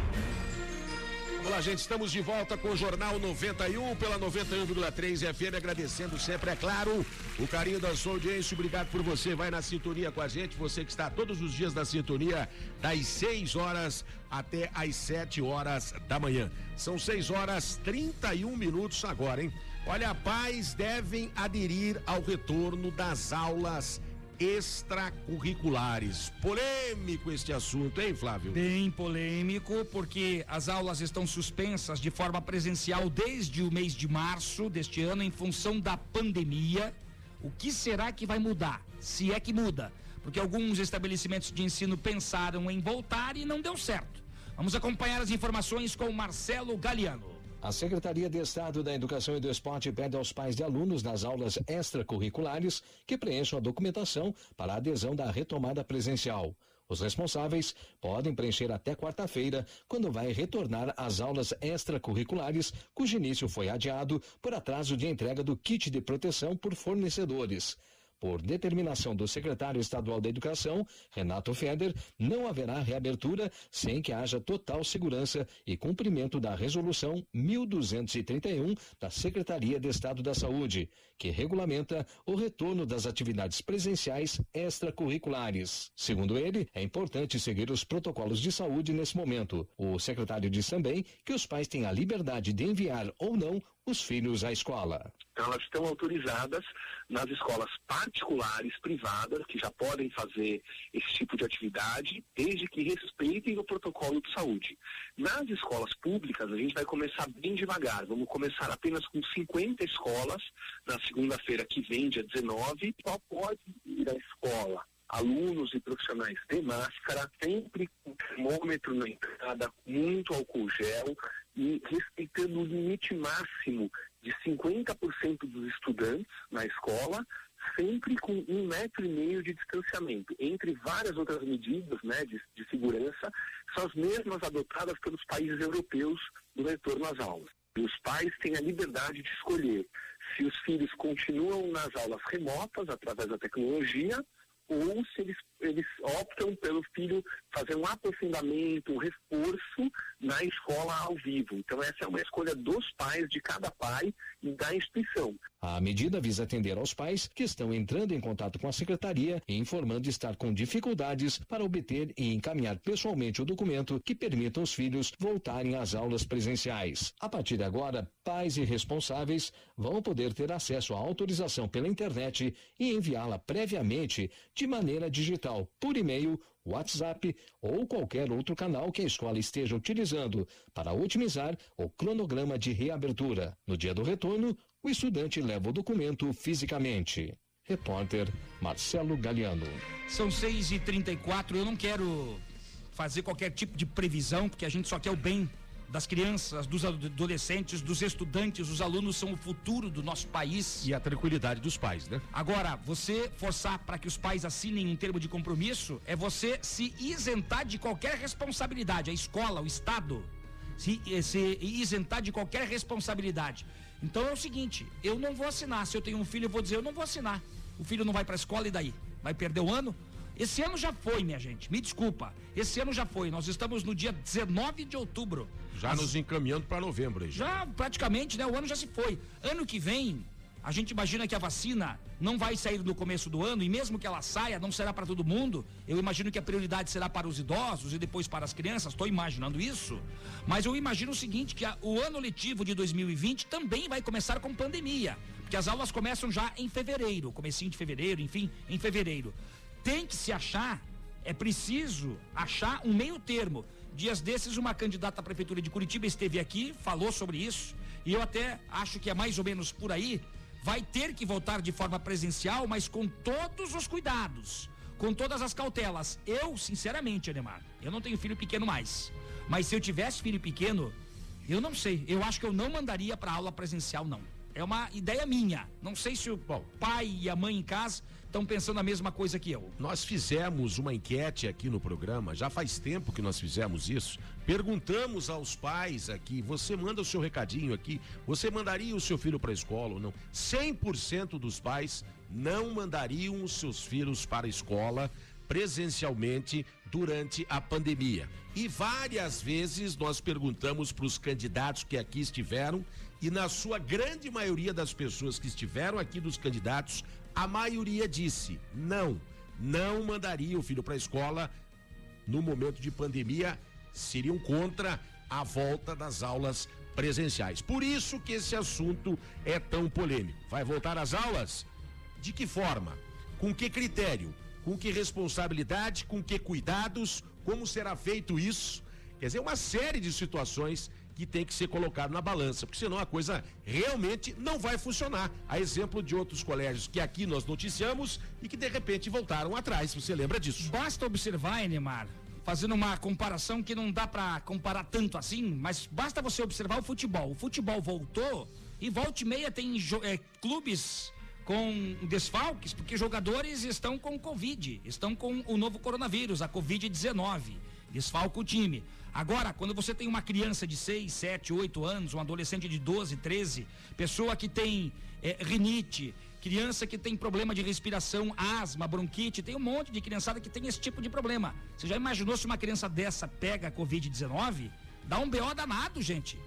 Olá, gente, estamos de volta com o Jornal 91 pela 91,3 FM, agradecendo sempre, é claro, o carinho da sua audiência. Obrigado por você, vai na sintonia com a gente, você que está todos os dias na sintonia, das 6 horas até às 7 horas da manhã. São 6 horas 31 minutos agora, hein? Olha, pais devem aderir ao retorno das aulas extracurriculares. Polêmico este assunto, hein, Flávio? Bem polêmico, porque as aulas estão suspensas de forma presencial desde o mês de março deste ano, em função da pandemia. O que será que vai mudar? Se é que muda. Porque alguns estabelecimentos de ensino pensaram em voltar e não deu certo. Vamos acompanhar as informações com Marcelo Galiano. A Secretaria de Estado da Educação e do Esporte pede aos pais de alunos das aulas extracurriculares que preencham a documentação para a adesão da retomada presencial. Os responsáveis podem preencher até quarta-feira, quando vai retornar às aulas extracurriculares, cujo início foi adiado por atraso de entrega do kit de proteção por fornecedores. Por determinação do secretário estadual da Educação, Renato Feder, não haverá reabertura sem que haja total segurança e cumprimento da Resolução 1231 da Secretaria de Estado da Saúde, que regulamenta o retorno das atividades presenciais extracurriculares. Segundo ele, é importante seguir os protocolos de saúde nesse momento. O secretário diz também que os pais têm a liberdade de enviar ou não os filhos à escola. Elas estão autorizadas nas escolas particulares, privadas, que já podem fazer esse tipo de atividade, desde que respeitem o protocolo de saúde. Nas escolas públicas, a gente vai começar bem devagar. Vamos começar apenas com 50 escolas, na segunda-feira que vem, dia 19. Só pode ir à escola alunos e profissionais de máscara, sempre com termômetro na entrada, muito álcool gel e respeitando o limite máximo de 50% dos estudantes na escola sempre com um metro e meio de distanciamento, entre várias outras medidas né, de, de segurança, são as mesmas adotadas pelos países europeus do retorno às aulas. E os pais têm a liberdade de escolher se os filhos continuam nas aulas remotas através da tecnologia ou se eles, eles optam pelo filho fazer um aprofundamento, um reforço na escola ao vivo. Então essa é uma escolha dos pais, de cada pai e da instituição. A medida visa atender aos pais que estão entrando em contato com a secretaria e informando estar com dificuldades para obter e encaminhar pessoalmente o documento que permita aos filhos voltarem às aulas presenciais. A partir de agora, pais e responsáveis vão poder ter acesso à autorização pela internet e enviá-la previamente de maneira digital, por e-mail, WhatsApp ou qualquer outro canal que a escola esteja utilizando para otimizar o cronograma de reabertura. No dia do retorno, o estudante leva o documento fisicamente. Repórter Marcelo Galiano. São 6 e 34 eu não quero fazer qualquer tipo de previsão, porque a gente só quer o bem das crianças, dos adolescentes, dos estudantes, os alunos são o futuro do nosso país. E a tranquilidade dos pais, né? Agora, você forçar para que os pais assinem um termo de compromisso é você se isentar de qualquer responsabilidade. A escola, o Estado, se, eh, se isentar de qualquer responsabilidade. Então é o seguinte, eu não vou assinar. Se eu tenho um filho, eu vou dizer, eu não vou assinar. O filho não vai para a escola e daí? Vai perder o ano? Esse ano já foi, minha gente. Me desculpa. Esse ano já foi. Nós estamos no dia 19 de outubro. Já As... nos encaminhando para novembro. Aí. Já praticamente, né? O ano já se foi. Ano que vem, a gente imagina que a vacina não vai sair no começo do ano e mesmo que ela saia, não será para todo mundo. Eu imagino que a prioridade será para os idosos e depois para as crianças. Estou imaginando isso. Mas eu imagino o seguinte: que a, o ano letivo de 2020 também vai começar com pandemia. Porque as aulas começam já em fevereiro, comecinho de fevereiro, enfim, em fevereiro. Tem que se achar, é preciso achar um meio termo. Dias desses, uma candidata à prefeitura de Curitiba esteve aqui, falou sobre isso, e eu até acho que é mais ou menos por aí vai ter que voltar de forma presencial, mas com todos os cuidados, com todas as cautelas. Eu, sinceramente, Ademar, eu não tenho filho pequeno mais. Mas se eu tivesse filho pequeno, eu não sei. Eu acho que eu não mandaria para aula presencial, não. É uma ideia minha. Não sei se o Bom, pai e a mãe em casa estão pensando a mesma coisa que eu. Nós fizemos uma enquete aqui no programa, já faz tempo que nós fizemos isso. Perguntamos aos pais aqui, você manda o seu recadinho aqui, você mandaria o seu filho para a escola ou não? 100% dos pais não mandariam os seus filhos para a escola presencialmente durante a pandemia. E várias vezes nós perguntamos para os candidatos que aqui estiveram, e na sua grande maioria das pessoas que estiveram aqui dos candidatos, a maioria disse não, não mandaria o filho para a escola no momento de pandemia, seriam contra a volta das aulas presenciais. Por isso que esse assunto é tão polêmico. Vai voltar às aulas? De que forma? Com que critério? Com que responsabilidade? Com que cuidados? Como será feito isso? Quer dizer, uma série de situações que tem que ser colocado na balança, porque senão a coisa realmente não vai funcionar. A exemplo de outros colégios que aqui nós noticiamos e que de repente voltaram atrás. Você lembra disso? Basta observar, Enemar, fazendo uma comparação que não dá para comparar tanto assim, mas basta você observar o futebol. O futebol voltou e volta e meia tem é, clubes com desfalques, porque jogadores estão com Covid, estão com o novo coronavírus, a Covid-19. Desfalca o time. Agora, quando você tem uma criança de 6, 7, 8 anos, um adolescente de 12, 13, pessoa que tem é, rinite, criança que tem problema de respiração, asma, bronquite, tem um monte de criançada que tem esse tipo de problema. Você já imaginou se uma criança dessa pega a Covid-19? Dá um BO danado, gente.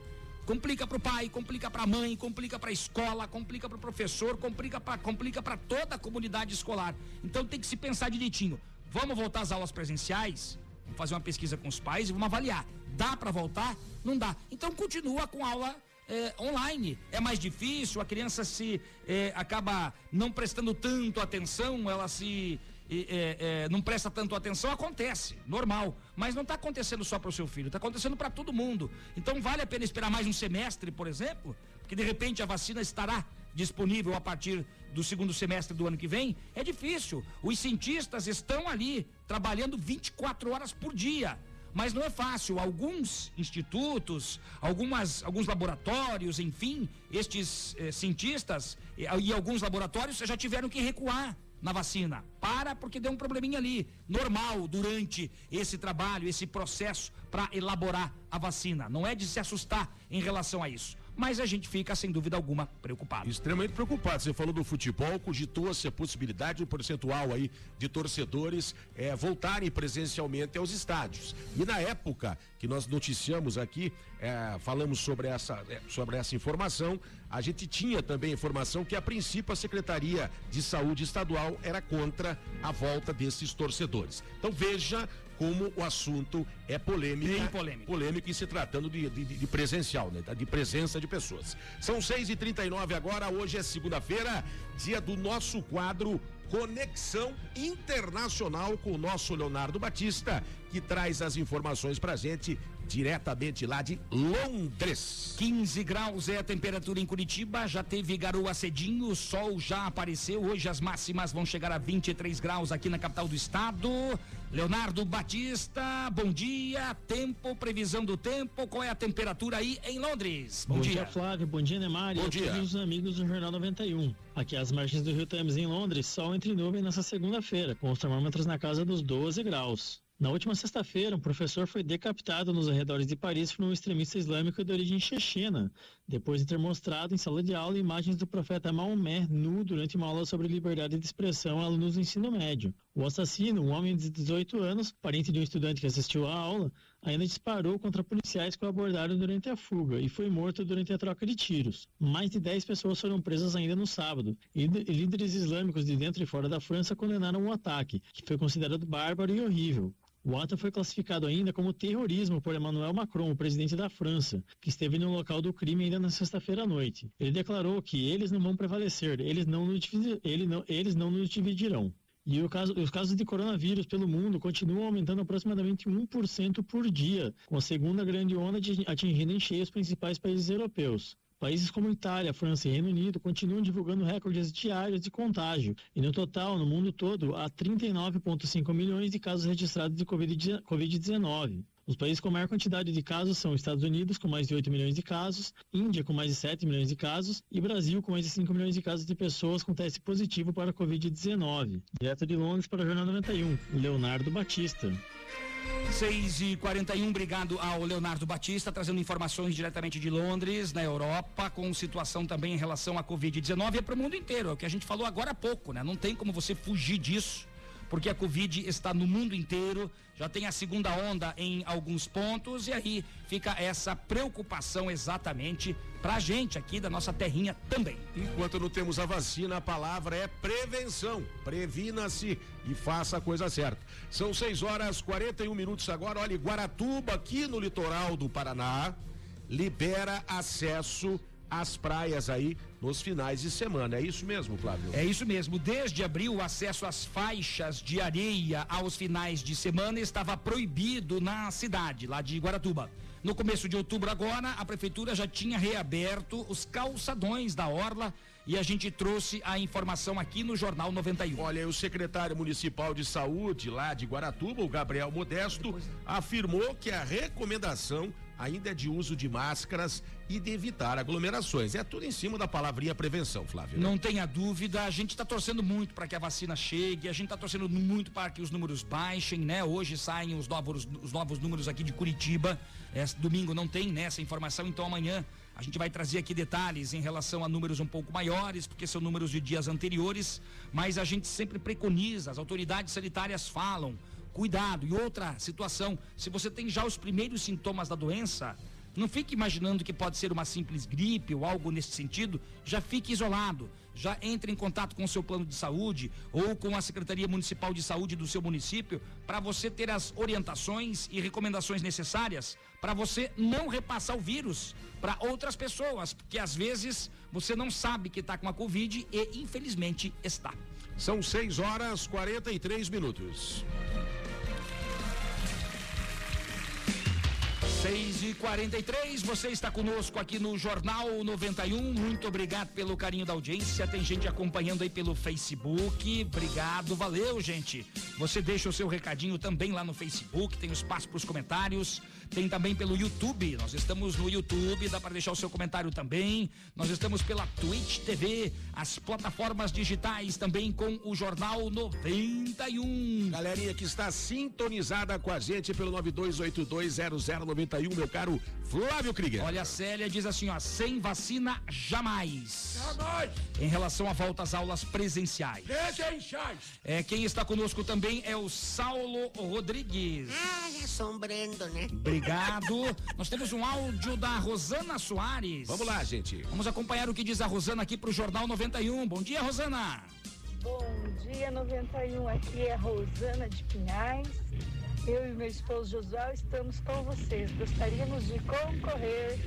Complica para o pai, complica para a mãe, complica para a escola, complica para o professor, complica para complica toda a comunidade escolar. Então tem que se pensar direitinho. Vamos voltar às aulas presenciais? Vamos fazer uma pesquisa com os pais e vamos avaliar. Dá para voltar? Não dá. Então continua com aula é, online. É mais difícil, a criança se é, acaba não prestando tanto atenção, ela se é, não presta tanto atenção, acontece, normal. Mas não está acontecendo só para o seu filho, está acontecendo para todo mundo. Então vale a pena esperar mais um semestre, por exemplo, porque de repente a vacina estará disponível a partir do segundo semestre do ano que vem, é difícil. Os cientistas estão ali trabalhando 24 horas por dia. mas não é fácil. Alguns institutos, algumas, alguns laboratórios, enfim, estes eh, cientistas e, e alguns laboratórios já tiveram que recuar na vacina. Para porque deu um probleminha ali, normal, durante esse trabalho, esse processo para elaborar a vacina. Não é de se assustar em relação a isso mas a gente fica, sem dúvida alguma, preocupado. Extremamente preocupado. Você falou do futebol, cogitou-se a possibilidade, um percentual aí de torcedores é, voltarem presencialmente aos estádios. E na época que nós noticiamos aqui, é, falamos sobre essa, é, sobre essa informação, a gente tinha também informação que a princípio a Secretaria de Saúde Estadual era contra a volta desses torcedores. Então veja como o assunto é polêmico. Bem polêmico. Polêmico em se tratando de, de, de presencial, né? De presença de pessoas. São 6 e 39 agora, hoje é segunda-feira, dia do nosso quadro Conexão Internacional com o nosso Leonardo Batista, que traz as informações pra gente diretamente lá de Londres. 15 graus é a temperatura em Curitiba, já teve garoa cedinho, o sol já apareceu. Hoje as máximas vão chegar a 23 graus aqui na capital do estado. Leonardo Batista, bom dia. Tempo, previsão do tempo, qual é a temperatura aí em Londres? Bom, bom dia. dia. Flávio. Bom dia, Neymar. Bom dia. todos os amigos do Jornal 91. Aqui às margens do Rio Thames em Londres, sol entre nuvem nessa segunda-feira, com os termômetros na casa dos 12 graus. Na última sexta-feira, um professor foi decapitado nos arredores de Paris por um extremista islâmico de origem chechena, depois de ter mostrado em sala de aula imagens do profeta Maomé nu durante uma aula sobre liberdade de expressão a alunos do ensino médio. O assassino, um homem de 18 anos, parente de um estudante que assistiu à aula, ainda disparou contra policiais que o abordaram durante a fuga e foi morto durante a troca de tiros. Mais de 10 pessoas foram presas ainda no sábado, e líderes islâmicos de dentro e fora da França condenaram o ataque, que foi considerado bárbaro e horrível. O ato foi classificado ainda como terrorismo por Emmanuel Macron, o presidente da França, que esteve no local do crime ainda na sexta-feira à noite. Ele declarou que eles não vão prevalecer, eles não nos, eles não, eles não nos dividirão. E caso, os casos de coronavírus pelo mundo continuam aumentando aproximadamente 1% por dia, com a segunda grande onda atingindo em cheio os principais países europeus. Países como Itália, França e Reino Unido continuam divulgando recordes diários de contágio, e no total, no mundo todo, há 39,5 milhões de casos registrados de Covid-19. Os países com maior quantidade de casos são Estados Unidos, com mais de 8 milhões de casos, Índia, com mais de 7 milhões de casos, e Brasil, com mais de 5 milhões de casos de pessoas com teste positivo para a Covid-19. Direto de Londres para o Jornal 91, Leonardo Batista. 6 e 41 obrigado ao Leonardo Batista, trazendo informações diretamente de Londres, na Europa, com situação também em relação à Covid-19 e é para o mundo inteiro. É o que a gente falou agora há pouco, né? Não tem como você fugir disso porque a Covid está no mundo inteiro, já tem a segunda onda em alguns pontos, e aí fica essa preocupação exatamente para a gente aqui da nossa terrinha também. Enquanto não temos a vacina, a palavra é prevenção. Previna-se e faça a coisa certa. São 6 horas 41 minutos agora. Olha, Guaratuba, aqui no litoral do Paraná, libera acesso as praias aí nos finais de semana. É isso mesmo, Flávio? É isso mesmo. Desde abril, o acesso às faixas de areia aos finais de semana estava proibido na cidade, lá de Guaratuba. No começo de outubro agora, a prefeitura já tinha reaberto os calçadões da orla e a gente trouxe a informação aqui no Jornal 91. Olha, o secretário municipal de saúde lá de Guaratuba, o Gabriel Modesto, Depois... afirmou que a recomendação ainda é de uso de máscaras e de evitar aglomerações. É tudo em cima da palavrinha prevenção, Flávio. Né? Não tenha dúvida, a gente está torcendo muito para que a vacina chegue, a gente está torcendo muito para que os números baixem, né? Hoje saem os novos, os novos números aqui de Curitiba. Esse domingo não tem nessa né, informação, então amanhã a gente vai trazer aqui detalhes em relação a números um pouco maiores, porque são números de dias anteriores, mas a gente sempre preconiza, as autoridades sanitárias falam Cuidado. E outra situação, se você tem já os primeiros sintomas da doença, não fique imaginando que pode ser uma simples gripe ou algo nesse sentido, já fique isolado. Já entre em contato com o seu plano de saúde ou com a Secretaria Municipal de Saúde do seu município para você ter as orientações e recomendações necessárias para você não repassar o vírus para outras pessoas, porque às vezes você não sabe que está com a Covid e infelizmente está. São 6 horas 43 minutos. 6 e 43 você está conosco aqui no Jornal 91. Muito obrigado pelo carinho da audiência. Tem gente acompanhando aí pelo Facebook. Obrigado, valeu, gente. Você deixa o seu recadinho também lá no Facebook. Tem espaço para os comentários. Tem também pelo YouTube. Nós estamos no YouTube, dá para deixar o seu comentário também. Nós estamos pela Twitch TV, as plataformas digitais também com o Jornal 91. Galerinha que está sintonizada com a gente pelo 92820091, meu caro Flávio Krieger. Olha, a Célia diz assim, ó, sem vacina jamais. Jamais. Em relação à volta às aulas presenciais. Presenciais. É, quem está conosco também é o Saulo Rodrigues. Ai, assombrando, né? Obrigado. Nós temos um áudio da Rosana Soares. Vamos lá, gente. Vamos acompanhar o que diz a Rosana aqui pro Jornal 91. Bom dia, Rosana. Bom dia, 91. Aqui é a Rosana de Pinhais. Eu e meu esposo Josué estamos com vocês. Gostaríamos de concorrer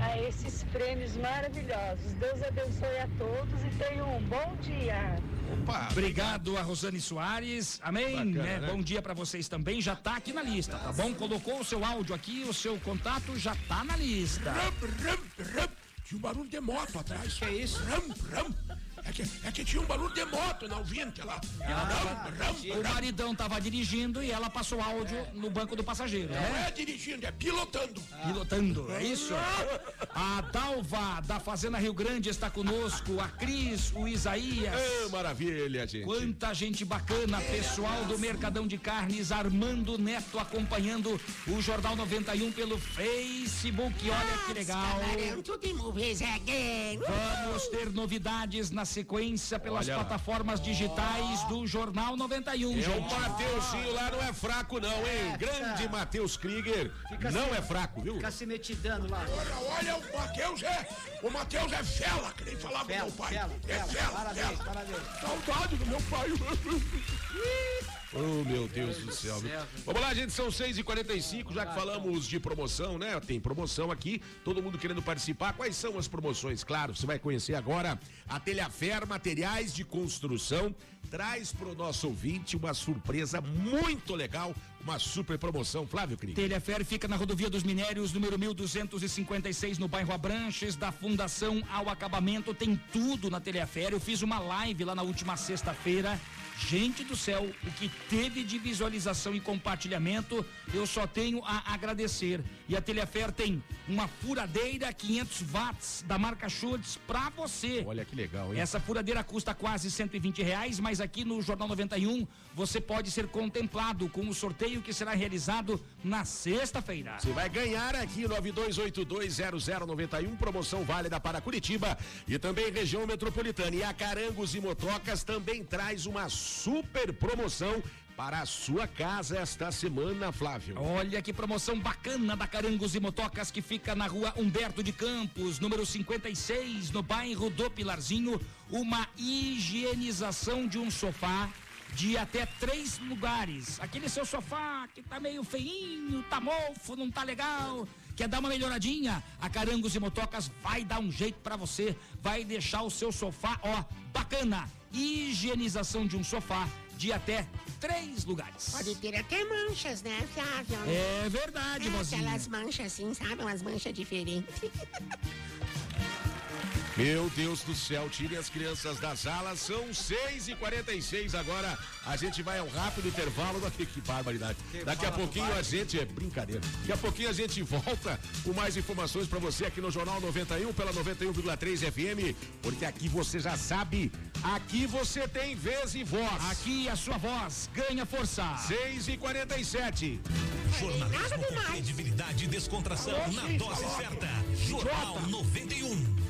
a esses prêmios maravilhosos. Deus abençoe a todos e tenham um bom dia. Opa, obrigado a Rosane Soares. Amém. Bacana, né? né? Bom dia pra vocês também. Já tá aqui na lista, tá bom? Colocou o seu áudio aqui, o seu contato já tá na lista. Tinha um barulho de moto atrás. Que é isso? Ram, ram. É que, é que tinha um barulho de moto na ouvinte lá. Ram, ram, O ram. maridão tava dirigindo e ela passou áudio no banco do passageiro, Não né? é dirigindo, é pilotando. Pilotando, é isso? A Dalva da Fazenda Rio Grande está conosco, a Cris, o Isaías. Ah, maravilha, gente. Quanta gente bacana, pessoal do Mercadão de Carnes, Armando Neto acompanhando o Jornal 91 pelo Facebook. Olha que legal. Camarão, tudo em movies again. Vamos ter novidades na sequência pelas Olha plataformas digitais do Jornal 91, É, gente. o Mateuzinho lá não é fraco, não, hein? Grande Matheus Krieger. Não é fraco, viu? Fica se metidando lá. Olha, olha, o Matheus é. O Matheus é fela, que nem falava Fela, meu pai. fela, é fela. fela, Parabéns, fela. parabéns. Saudade do meu pai. Oh, meu Deus do céu. Vamos lá, gente, são 6h45, já que falamos de promoção, né? Tem promoção aqui, todo mundo querendo participar. Quais são as promoções? Claro, você vai conhecer agora a Telhafer Materiais de Construção. Traz pro nosso ouvinte uma surpresa muito legal, uma super promoção. Flávio Cris. Telhafer fica na Rodovia dos Minérios, número 1256, no bairro Abranches, da Fundação ao Acabamento. Tem tudo na Telhafer. Eu fiz uma live lá na última sexta-feira. Gente do céu, o que teve de visualização e compartilhamento, eu só tenho a agradecer. E a Telhafer tem uma furadeira 500 watts da marca Schultz pra você. Olha que legal, hein? Essa furadeira custa quase 120 reais, mas aqui no Jornal 91 você pode ser contemplado com o sorteio que será realizado na sexta-feira. Você vai ganhar aqui 92820091, promoção válida para Curitiba e também região metropolitana. E a Carangos e Motocas também traz uma super promoção para a sua casa esta semana, Flávio. Olha que promoção bacana da Carangos e Motocas que fica na rua Humberto de Campos, número 56, no bairro do Pilarzinho. Uma higienização de um sofá de até três lugares. Aquele seu sofá que tá meio feinho, tá mofo, não tá legal. Quer dar uma melhoradinha? A Carangos e Motocas vai dar um jeito pra você, vai deixar o seu sofá, ó, bacana. Higienização de um sofá de até três lugares. Pode ter até manchas, né, Flávio? É verdade, é, mozinha. Aquelas manchas assim, sabe? Umas manchas diferentes. Meu Deus do céu, tirem as crianças da sala, são 6 e 46 agora. A gente vai ao rápido intervalo. Daqui, que barbaridade. Daqui a pouquinho a gente. É brincadeira. Daqui a pouquinho a gente volta com mais informações pra você aqui no Jornal 91, pela 91,3 FM. Porque aqui você já sabe, aqui você tem vez e voz. Aqui a sua voz ganha força. 6 e 47 Jornalismo com credibilidade e descontração na dose certa. Jornal 91.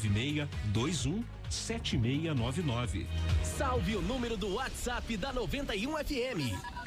21 7699. Salve o número do WhatsApp da 91 FM.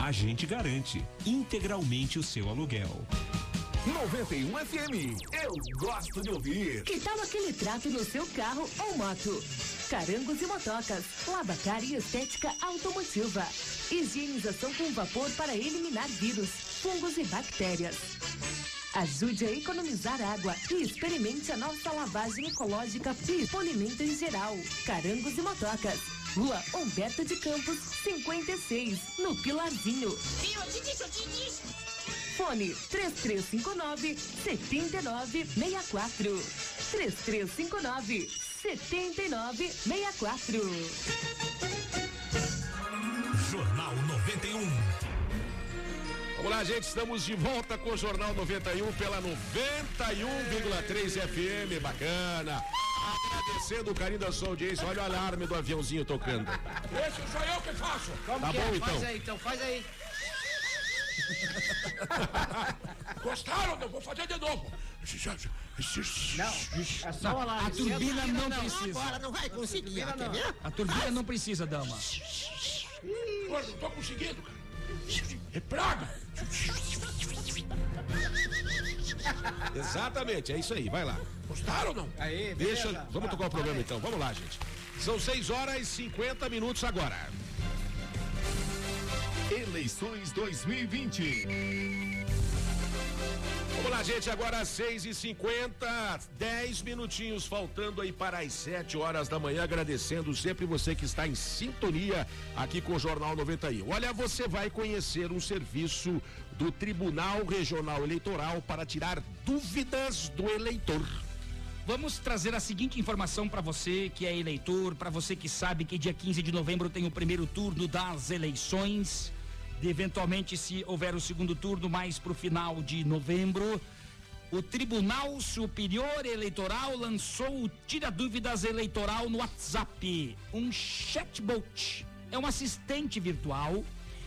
A gente garante integralmente o seu aluguel. 91 FM, eu gosto de ouvir. Que tal aquele trato no seu carro ou moto? Carangos e motocas, lavacar e estética automotiva. Higienização com vapor para eliminar vírus, fungos e bactérias. Ajude a economizar água e experimente a nossa lavagem ecológica e polimento em geral. Carangos e motocas. Rua Humberto de Campos, 56, no Pilarzinho. Fone 3359 7964. 3359 7964. Jornal 91. Vamos lá, gente, estamos de volta com o Jornal 91 pela 91,3 FM. Bacana. Agradecendo o carinho da sua audiência. Olha o alarme do aviãozinho tocando. Esse sou eu que faço. Como Tá que bom, é? então. Faz aí, então, faz aí. Gostaram? Eu vou fazer de novo. Não, é só o alarme. A turbina não Agora precisa. não vai conseguir, ó, quer ver? A turbina não precisa, dama. Agora não tô conseguindo, cara. É praga. Exatamente, é isso aí. Vai lá. Gostaram ou não? Aí, Deixa. Vamos Vai, tocar o programa vai. então. Vamos lá, gente. São 6 horas e 50 minutos agora. Eleições 2020. Vamos lá, gente, agora às 6 e 50 10 minutinhos faltando aí para as 7 horas da manhã, agradecendo sempre você que está em sintonia aqui com o Jornal 91. Olha, você vai conhecer um serviço do Tribunal Regional Eleitoral para tirar dúvidas do eleitor. Vamos trazer a seguinte informação para você que é eleitor, para você que sabe que dia 15 de novembro tem o primeiro turno das eleições. De, eventualmente, se houver o segundo turno mais para o final de novembro, o Tribunal Superior Eleitoral lançou o Tira Dúvidas Eleitoral no WhatsApp, um chatbot. É um assistente virtual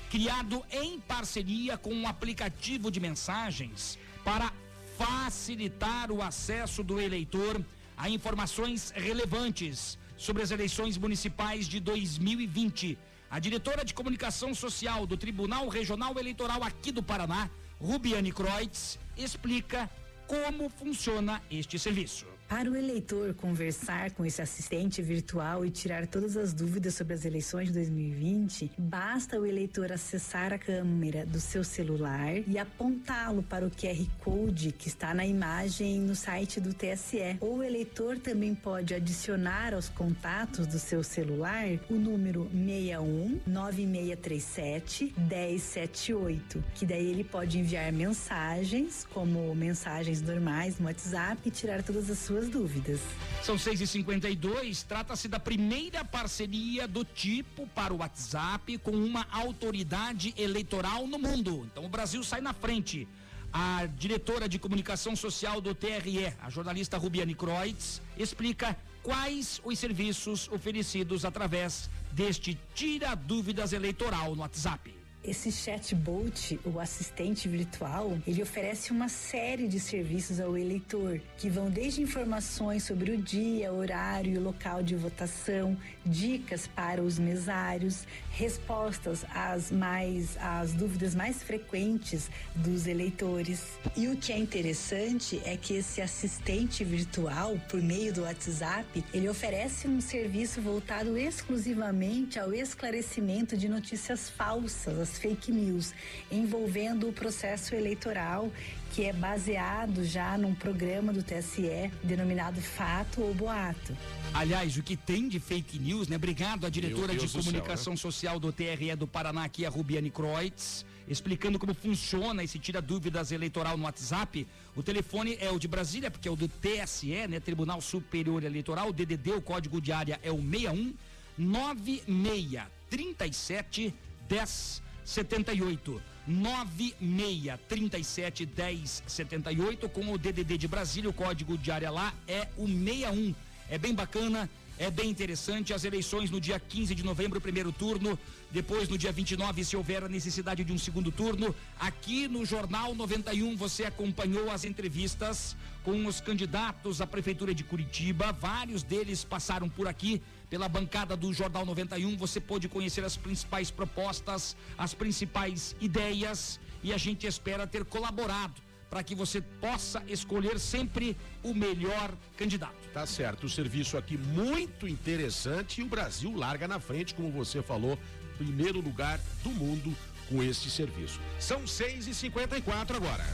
criado em parceria com um aplicativo de mensagens para facilitar o acesso do eleitor a informações relevantes sobre as eleições municipais de 2020. A diretora de comunicação social do Tribunal Regional Eleitoral aqui do Paraná, Rubiane Kreutz, explica como funciona este serviço. Para o eleitor conversar com esse assistente virtual e tirar todas as dúvidas sobre as eleições de 2020, basta o eleitor acessar a câmera do seu celular e apontá-lo para o QR Code que está na imagem no site do TSE. Ou o eleitor também pode adicionar aos contatos do seu celular o número 61 9637 1078, que daí ele pode enviar mensagens, como mensagens normais no WhatsApp e tirar todas as suas dúvidas. São 6 e 52 trata-se da primeira parceria do tipo para o WhatsApp com uma autoridade eleitoral no mundo. Então o Brasil sai na frente. A diretora de comunicação social do TRE, a jornalista Rubiane Kreutz, explica quais os serviços oferecidos através deste Tira Dúvidas Eleitoral no WhatsApp. Esse chatbot, o assistente virtual, ele oferece uma série de serviços ao eleitor, que vão desde informações sobre o dia, horário e local de votação, dicas para os mesários, respostas às mais às dúvidas mais frequentes dos eleitores. E o que é interessante é que esse assistente virtual, por meio do WhatsApp, ele oferece um serviço voltado exclusivamente ao esclarecimento de notícias falsas, as fake news, envolvendo o processo eleitoral que é baseado já num programa do TSE denominado Fato ou Boato. Aliás, o que tem de fake news, né? Obrigado à diretora de comunicação céu, né? social do TRE do Paraná, aqui, a Rubiane Kreutz, explicando como funciona esse tira dúvidas eleitoral no WhatsApp. O telefone é o de Brasília, porque é o do TSE, né? Tribunal Superior Eleitoral. O DDD, o código de área é o 61 96 37 10 78 96 37 10 78 com o DDD de Brasília, o código de área lá é o 61. É bem bacana, é bem interessante. As eleições no dia 15 de novembro, primeiro turno. Depois, no dia 29, se houver a necessidade de um segundo turno. Aqui no Jornal 91, você acompanhou as entrevistas com os candidatos à Prefeitura de Curitiba. Vários deles passaram por aqui pela bancada do Jornal 91. Você pôde conhecer as principais propostas, as principais ideias e a gente espera ter colaborado para que você possa escolher sempre o melhor candidato. Tá certo, o serviço aqui muito interessante e o Brasil larga na frente, como você falou, primeiro lugar do mundo com este serviço. São 6 e 54 agora.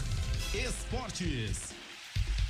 Esportes.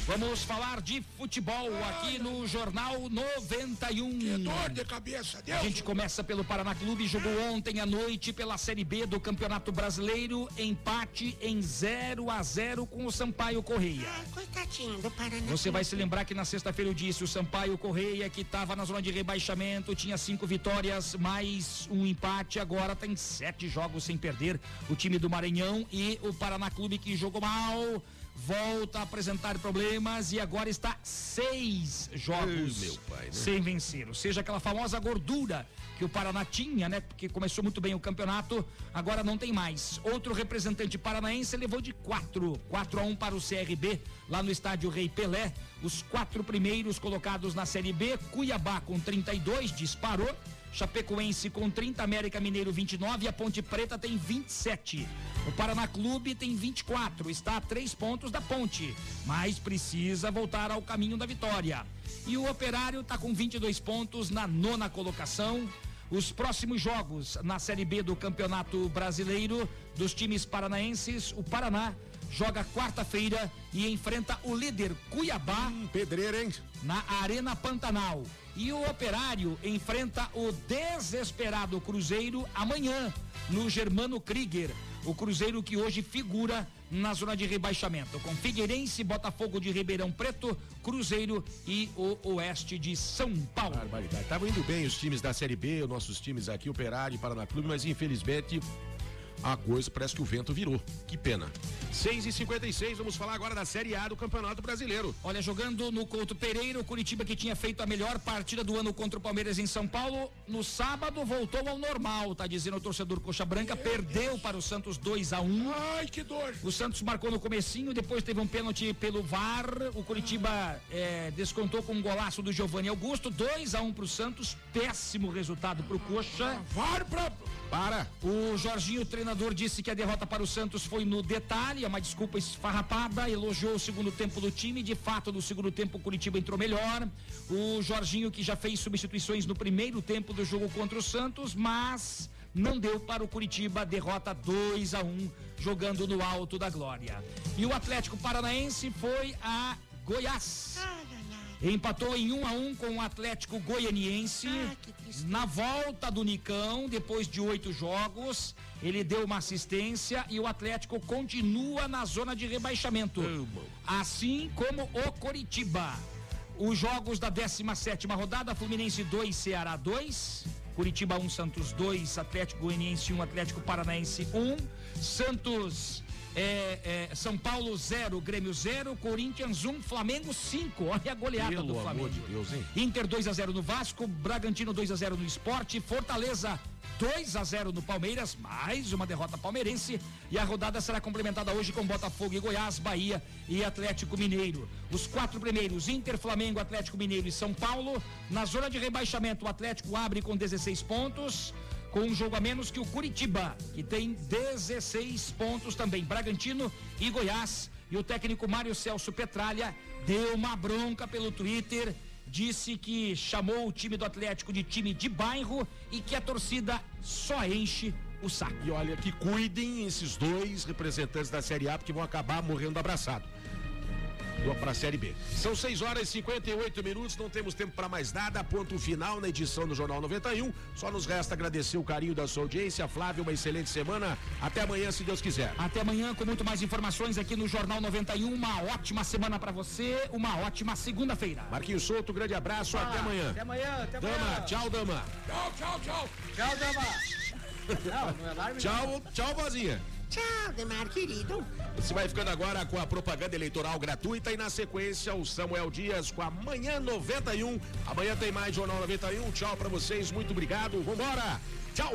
Vamos falar de futebol aqui no Jornal 91. Que dor de cabeça, Deus. A gente começa pelo Paraná Clube, jogou ontem à noite pela Série B do Campeonato Brasileiro, empate em 0 a 0 com o Sampaio Correia. Ah, coitadinho do Paraná. Você vai se lembrar que na sexta-feira eu disse o Sampaio Correia que estava na zona de rebaixamento, tinha cinco vitórias, mais um empate, agora tem sete jogos sem perder. O time do Maranhão e o Paraná Clube que jogou mal volta a apresentar problemas e agora está seis jogos Ei, pai, né? sem vencer. Ou seja, aquela famosa gordura que o Paraná tinha, né? Porque começou muito bem o campeonato, agora não tem mais. Outro representante paranaense levou de 4, 4 a 1 para o CRB, lá no estádio Rei Pelé. Os quatro primeiros colocados na Série B, Cuiabá com 32, disparou. Chapecoense com 30, América Mineiro 29 e a Ponte Preta tem 27. O Paraná Clube tem 24, está a três pontos da Ponte, mas precisa voltar ao caminho da vitória. E o Operário está com 22 pontos na nona colocação. Os próximos jogos na Série B do Campeonato Brasileiro dos times paranaenses, o Paraná joga quarta-feira e enfrenta o líder Cuiabá. Hum, pedreira, hein? Na Arena Pantanal. E o Operário enfrenta o desesperado Cruzeiro amanhã no Germano Krieger. O Cruzeiro que hoje figura na zona de rebaixamento, com Figueirense, Botafogo de Ribeirão Preto, Cruzeiro e o Oeste de São Paulo. Barbaridade. Estavam indo bem os times da Série B, os nossos times aqui, Operário e Paraná Clube, mas infelizmente a coisa parece que o vento virou. Que pena. 6 e 56 vamos falar agora da Série A do Campeonato Brasileiro. Olha, jogando no Couto Pereira, o Curitiba que tinha feito a melhor partida do ano contra o Palmeiras em São Paulo, no sábado voltou ao normal, tá dizendo o torcedor Coxa Branca, perdeu para o Santos 2 a 1 Ai, que dor! O Santos marcou no comecinho, depois teve um pênalti pelo VAR, o Curitiba é, descontou com um golaço do Giovanni Augusto, 2 a 1 para o Santos, péssimo resultado para o Coxa. VAR pra... Para! O Jorginho, o treinador, disse que a derrota para o Santos foi no detalhe, é uma desculpa esfarrapada, elogiou o segundo tempo do time, de fato no segundo tempo o Curitiba entrou melhor. O Jorginho que já fez substituições no primeiro tempo do jogo contra o Santos, mas não deu para o Curitiba, derrota 2 a 1 um, jogando no alto da glória. E o Atlético Paranaense foi a Goiás. Empatou em 1 um a 1 um com o Atlético Goianiense. na volta do Nicão, depois de oito jogos, ele deu uma assistência e o Atlético continua na zona de rebaixamento. Assim como o Coritiba. Os jogos da 17 rodada, Fluminense 2, Ceará 2. Curitiba 1, Santos 2, Atlético Goianiense 1, Atlético Paranaense 1. Santos É, é, São Paulo 0, Grêmio 0, Corinthians 1, um, Flamengo 5. Olha a goleada Pelo do Flamengo. amor de Deus, hein? Inter 2 a 0 no Vasco, Bragantino 2 a 0 no Esporte, Fortaleza 2 a 0 no Palmeiras, mais uma derrota palmeirense. E a rodada será complementada hoje com Botafogo e Goiás, Bahia e Atlético Mineiro. Os quatro primeiros, Inter, Flamengo, Atlético Mineiro e São Paulo. Na zona de rebaixamento, o Atlético abre com 16 pontos com um jogo a menos que o Curitiba, que tem 16 pontos também. Bragantino e Goiás. E o técnico Mário Celso Petralha deu uma bronca pelo Twitter. Disse que chamou o time do Atlético de time de bairro e que a torcida só enche o saco. E olha, que cuidem esses dois representantes da Série A, porque vão acabar morrendo abraçado para a Série B. São 6 horas e 58 minutos, não temos tempo para mais nada. Ponto final na edição do Jornal 91. Só nos resta agradecer o carinho da sua audiência. Flávio, uma excelente semana. Até amanhã, se Deus quiser. Até amanhã com muito mais informações aqui no Jornal 91. Uma ótima semana para você, uma ótima segunda-feira. Marquinhos Souto, grande abraço, ah, até amanhã. Até amanhã, até dama, amanhã. tchau, dama. Tchau, tchau, tchau. Tchau, dama. Não, não é alarme. Tchau, tchau, vozinha. Tchau, Demar, querido. Você vai ficando agora com a propaganda eleitoral gratuita e na sequência o Samuel Dias com a Manhã 91. Amanhã tem mais Jornal 91. Tchau para vocês, muito obrigado. Vambora. Tchau.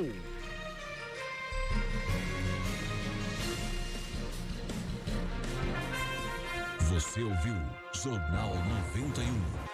Você ouviu Jornal 91.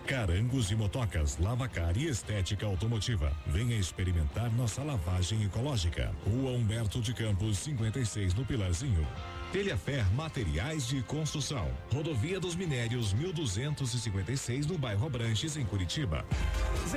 Carangos e motocas, lavacar e estética automotiva. Venha experimentar nossa lavagem ecológica. Rua Humberto de Campos, 56 no Pilarzinho. Telhafer Materiais de Construção. Rodovia dos Minérios, 1256 no bairro Abranches, em Curitiba.